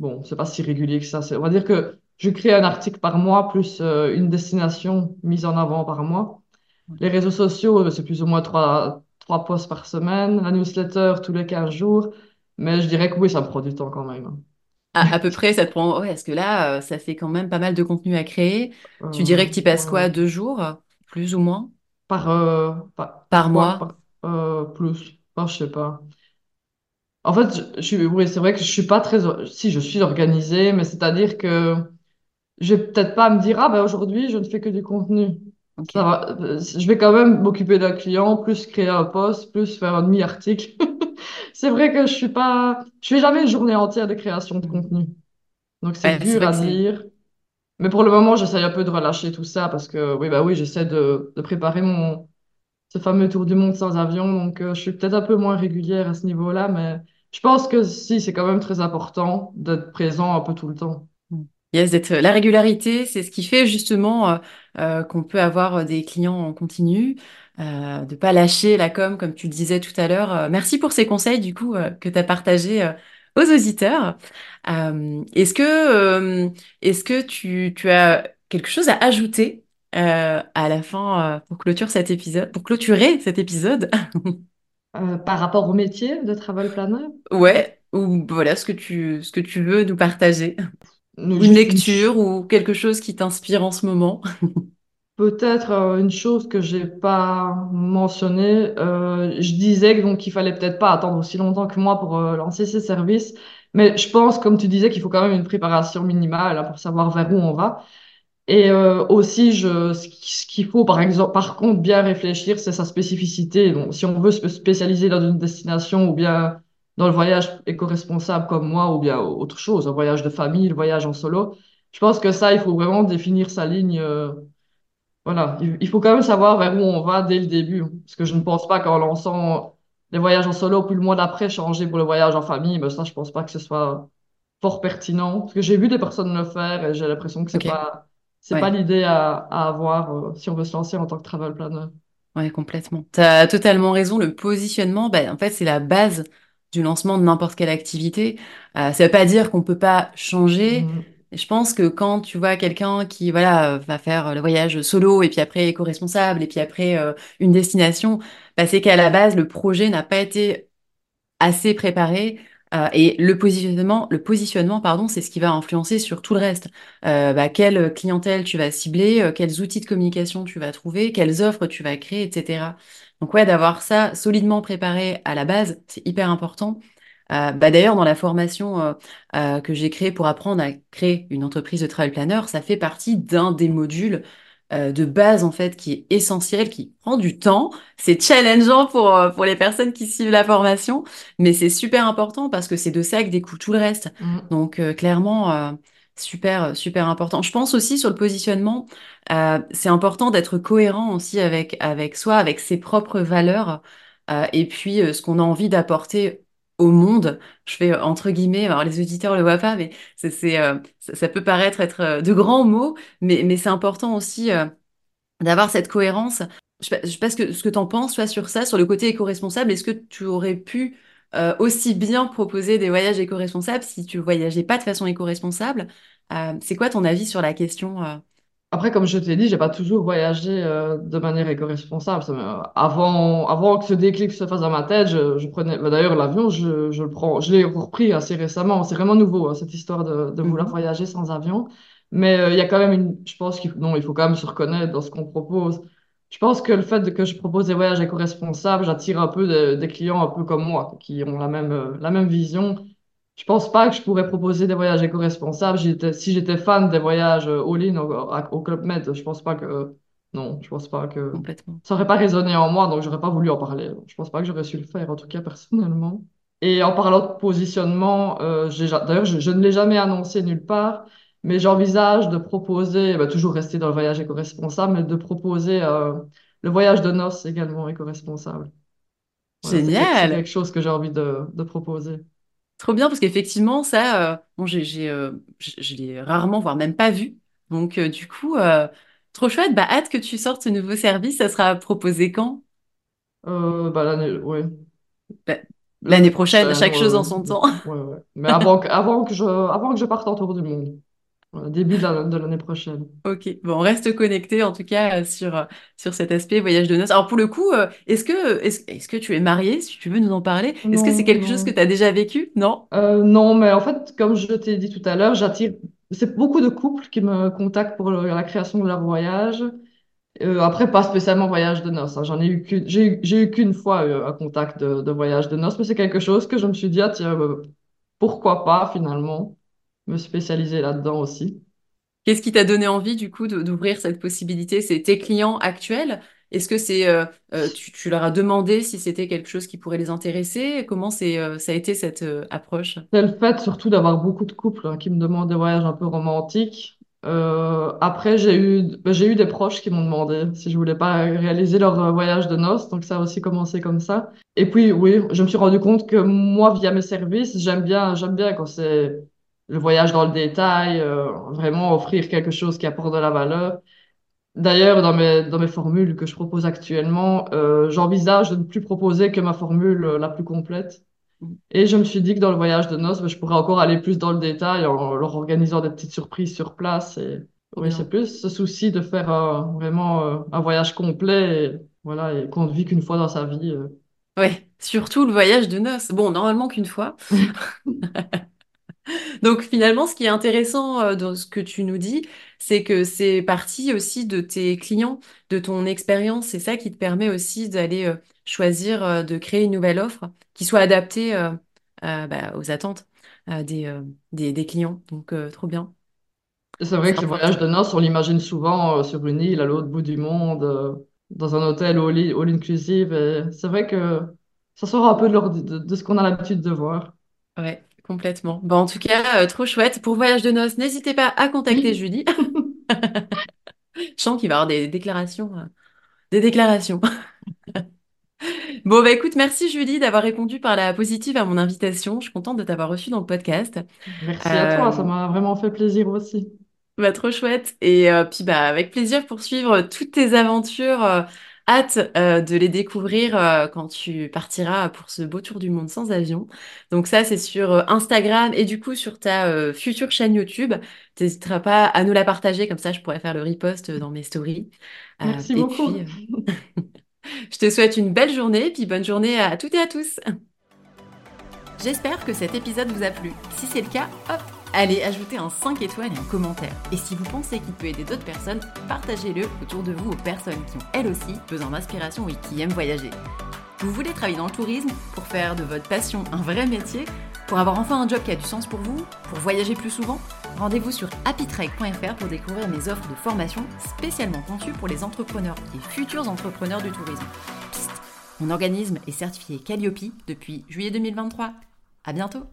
B: Bon, c'est pas si régulier que ça. On va dire que je crée un article par mois plus euh, une destination mise en avant par mois. Les réseaux sociaux, euh, c'est plus ou moins trois, trois posts par semaine. La newsletter tous les 15 jours. Mais je dirais que oui, ça me prend du temps quand même.
A: À, à peu près, ça te prend. Ouais, parce que là, ça fait quand même pas mal de contenu à créer. Tu dirais que tu passes
B: ouais, ouais.
A: quoi, deux jours, plus ou moins,
B: Par, par,
A: par
B: par quoi?
A: mois?
B: Par, plus. Enfin, je sais pas. En fait, je, je suis, oui, c'est vrai que je suis pas très. or- Si, je suis organisée, mais c'est-à-dire que je vais peut-être pas me dire, ah ben aujourd'hui, je ne fais que du contenu.
A: Ok.
B: Ça va, euh, je vais quand même m'occuper d'un client, plus créer un post, plus faire un demi-article. C'est vrai que je suis pas, je fais jamais une journée entière de création de contenu. Donc c'est
A: Ouais, c'est
B: dur
A: vrai
B: à
A: que c'est.
B: dire. Mais pour le moment, j'essaye un peu de relâcher tout ça parce que, oui, bah oui, j'essaie de, de préparer mon, ce fameux tour du monde sans avion. Donc, euh, je suis peut-être un peu moins régulière à ce niveau-là, mais je pense que si, c'est quand même très important d'être présent un peu tout le temps.
A: Yes, d'être la régularité, c'est ce qui fait justement euh, euh, qu'on peut avoir euh, des clients en continu, euh, de pas lâcher la com comme tu le disais tout à l'heure. Euh, merci pour ces conseils du coup euh, que tu as partagés euh, aux auditeurs. Euh, est-ce que euh, est-ce que tu, tu as quelque chose à ajouter euh, à la fin euh, pour clôturer cet épisode, pour clôturer cet épisode?
B: Euh, par rapport au métier de travel planner,
A: Ouais, ou voilà ce que tu ce que tu veux nous partager. une lecture ou quelque chose qui t'inspire en ce moment?
B: peut-être une chose que j'ai pas mentionnée. je disais que, donc qu'il fallait peut-être pas attendre aussi longtemps que moi pour lancer ces services, mais je pense, comme tu disais, qu'il faut quand même une préparation minimale hein, pour savoir vers où on va. Et euh, aussi, je, ce qui- ce qu'il faut, par exemple, par contre, bien réfléchir, c'est sa spécificité. Donc, si on veut se spécialiser dans une destination ou bien dans le voyage éco-responsable comme moi ou bien autre chose, un voyage de famille, le voyage en solo, je pense que ça, il faut vraiment définir sa ligne. euh, voilà, il, il faut quand même savoir vers où on va dès le début. Parce que je ne pense pas qu'en lançant les voyages en solo, puis le mois d'après, changer pour le voyage en famille, ben ça, je pense pas que ce soit fort pertinent. Parce que j'ai vu des personnes le faire et j'ai l'impression que c'est
A: Ok,
B: pas, c'est pas
A: ouais,
B: l'idée à, à avoir euh, si on veut se lancer en tant que travel planner.
A: ouais, complètement. Tu as totalement raison. Le positionnement, bah, en fait, c'est la base du lancement de n'importe quelle activité. Euh, ça veut pas dire qu'on peut pas changer.
B: Mm,
A: Je pense que quand tu vois quelqu'un qui voilà va faire le voyage solo et puis après éco-responsable et puis après euh, une destination, bah, c'est qu'à la base le projet n'a pas été assez préparé. Euh, et le positionnement, le positionnement, pardon, c'est ce qui va influencer sur tout le reste. Euh, bah, quelle clientèle tu vas cibler, euh, quels outils de communication tu vas trouver, quelles offres tu vas créer, etc. Donc ouais, d'avoir ça solidement préparé à la base, c'est hyper important. Bah d'ailleurs, dans la formation que j'ai créée pour apprendre à créer une entreprise de travel planner, ça fait partie d'un des modules euh, de base en fait qui est essentiel, qui prend du temps. C'est challengeant pour, euh, pour les personnes qui suivent la formation, mais c'est super important parce que c'est de ça que découle tout le reste.
B: mm,
A: Donc euh, clairement, euh, super, super important. Je pense aussi sur le positionnement, euh, c'est important d'être cohérent aussi avec, avec soi, avec ses propres valeurs, euh, et puis euh, ce qu'on a envie d'apporter au monde. Je fais euh, entre guillemets, alors les auditeurs le voient pas, mais c'est, euh, ça, peut paraître être euh, de grands mots, mais, mais c'est important aussi d'avoir cette cohérence. Je sais pas, je sais pas ce que, que tu en penses, toi, sur ça, sur le côté éco-responsable. Est-ce que tu aurais pu aussi bien proposer des voyages éco-responsables si tu voyageais pas de façon éco-responsable? C'est quoi ton avis sur la question
B: Après, comme je t'ai dit, j'ai pas toujours voyagé euh, de manière éco-responsable. Avant, avant que ce déclic se fasse dans ma tête, je, je prenais. bah, D'ailleurs, l'avion, je, je le prends. Je l'ai repris assez récemment. C'est vraiment nouveau, hein, cette histoire de, de vouloir voyager sans avion. Mais euh, il y a quand même une. Je pense qu'il non, il faut quand même se reconnaître dans ce qu'on propose. Je pense que le fait que je propose des voyages éco-responsables, j'attire un peu de- des clients un peu comme moi, qui ont la même, euh, la même vision. Je pense pas que je pourrais proposer des voyages éco-responsables. J'étais- Si j'étais fan des voyages euh, all-in au, au Club Med, je pense pas que. Non, je pense pas que.
A: Complètement.
B: Ça aurait pas résonné en moi, donc j'aurais pas voulu en parler. Je pense pas que j'aurais su le faire, en tout cas personnellement. Et en parlant de positionnement, euh, j'ai d'ailleurs, je, je ne l'ai jamais annoncé nulle part, mais j'envisage de proposer, bah, toujours rester dans le voyage éco-responsable, mais de proposer euh, le voyage de noces également éco-responsable. Voilà, c'est quelque, c'est
A: Génial!
B: quelque chose que j'ai envie de, de proposer.
A: Trop bien, parce qu'effectivement, ça, euh, bon, j'ai, j'ai, euh, je, je l'ai rarement, voire même pas vu. Donc, euh, du coup, euh, trop chouette. Bah, hâte que tu sortes ce nouveau service. Ça sera proposé quand?
B: Euh, bah, l'année, ouais.
A: Bah,
B: L'année
A: L'année prochaine,
B: prochaine,
A: chaque chose en son
B: ouais,
A: temps.
B: ouais, ouais. Mais avant que, avant que je, avant que je parte en tour du monde. Début de la- de l'année prochaine.
A: Ok, bon, on reste connecté en tout cas euh, sur, euh, sur cet aspect voyage de noces. Alors pour le coup, euh, est-ce que, est-ce, est-ce que tu es mariée, si tu veux nous en parler? Est-ce que c'est
B: Non,
A: quelque chose que tu as déjà vécu? Non?
B: Euh, non, mais en fait, comme je t'ai dit tout à l'heure, j'attire. C'est beaucoup de couples qui me contactent pour le- la création de leur voyage. Euh, après, pas spécialement voyage de noces. hein. J'en ai eu qu'une, j'ai eu, j'ai eu qu'une fois euh, un contact de, de voyage de noces, mais c'est quelque chose que je me suis dit, ah, tiens, pourquoi pas finalement me spécialiser là-dedans aussi.
A: Qu'est-ce qui t'a donné envie du coup d'ouvrir cette possibilité? C'est tes clients actuels? Est-ce que c'est euh, euh, tu, tu leur as demandé si c'était quelque chose qui pourrait les intéresser? Comment c'est euh, ça a été cette euh, approche?
B: C'est le fait surtout d'avoir beaucoup de couples hein, qui me demandent des voyages un peu romantiques. Après, j'ai eu, ben, j'ai eu des proches qui m'ont demandé si je voulais pas réaliser leur voyage de noces, donc ça a aussi commencé comme ça. Et puis, oui, je me suis rendu compte que moi, via mes services, j'aime bien, j'aime bien quand c'est le voyage dans le détail, euh, vraiment offrir quelque chose qui apporte de la valeur. D'ailleurs, dans mes, dans mes formules que je propose actuellement, euh, j'envisage de ne plus proposer que ma formule euh, la plus complète. Et je me suis dit que dans le voyage de noces, ben, je pourrais encore aller plus dans le détail en leur organisant des petites surprises sur place. Et oui, c'est plus ce souci de faire euh, vraiment un voyage complet et, voilà, et qu'on ne vit qu'une fois dans sa vie.
A: Ouais, surtout le voyage de noces. Bon, normalement qu'une fois. Donc finalement, ce qui est intéressant euh, dans ce que tu nous dis, c'est que c'est parti aussi de tes clients, de ton expérience. C'est ça qui te permet aussi d'aller euh, choisir euh, de créer une nouvelle offre qui soit adaptée euh, euh, bah, aux attentes euh, des, des, des clients. Donc trop bien,
B: C'est vrai que le voyage
A: important.
B: de noces, on l'imagine souvent sur une île à l'autre bout du monde, dans un hôtel all, all inclusive. Et c'est vrai que ça sort un peu de, de ce qu'on a l'habitude de voir.
A: Ouais, complètement. Bon, en tout cas, euh, trop chouette. Pour voyage de noces, n'hésitez pas à contacter Julie. Je sens qu'il va y avoir des déclarations, euh, des déclarations. Bon, bah écoute, merci Julie d'avoir répondu par la positive à mon invitation. Je suis contente de t'avoir reçue dans le podcast.
B: Merci à toi, ça
A: Euh,
B: m'a vraiment fait plaisir aussi.
A: bah, trop chouette. Et puis, bah, avec plaisir pour suivre toutes tes aventures. Hâte euh, de les découvrir euh, quand tu partiras pour ce beau tour du monde sans avion. Donc ça, c'est sur euh, Instagram et du coup sur ta euh, future chaîne YouTube. T'hésiteras pas à nous la partager, comme ça je pourrais faire le repost dans mes stories.
B: Merci
A: et
B: beaucoup.
A: puis, euh, je te souhaite une belle journée, puis bonne journée à toutes et à tous. J'espère que cet épisode vous a plu. Si c'est le cas, hop, allez ajouter un 5 étoiles et un commentaire. Et si vous pensez qu'il peut aider d'autres personnes, partagez-le autour de vous aux personnes qui ont elles aussi besoin d'inspiration et qui aiment voyager. Vous voulez travailler dans le tourisme pour faire de votre passion un vrai métier, pour avoir enfin un job qui a du sens pour vous, pour voyager plus souvent? Rendez-vous sur happytrek.fr pour découvrir mes offres de formation spécialement conçues pour les entrepreneurs et futurs entrepreneurs du tourisme. Psst, mon organisme est certifié Calliope depuis juillet 2023. À bientôt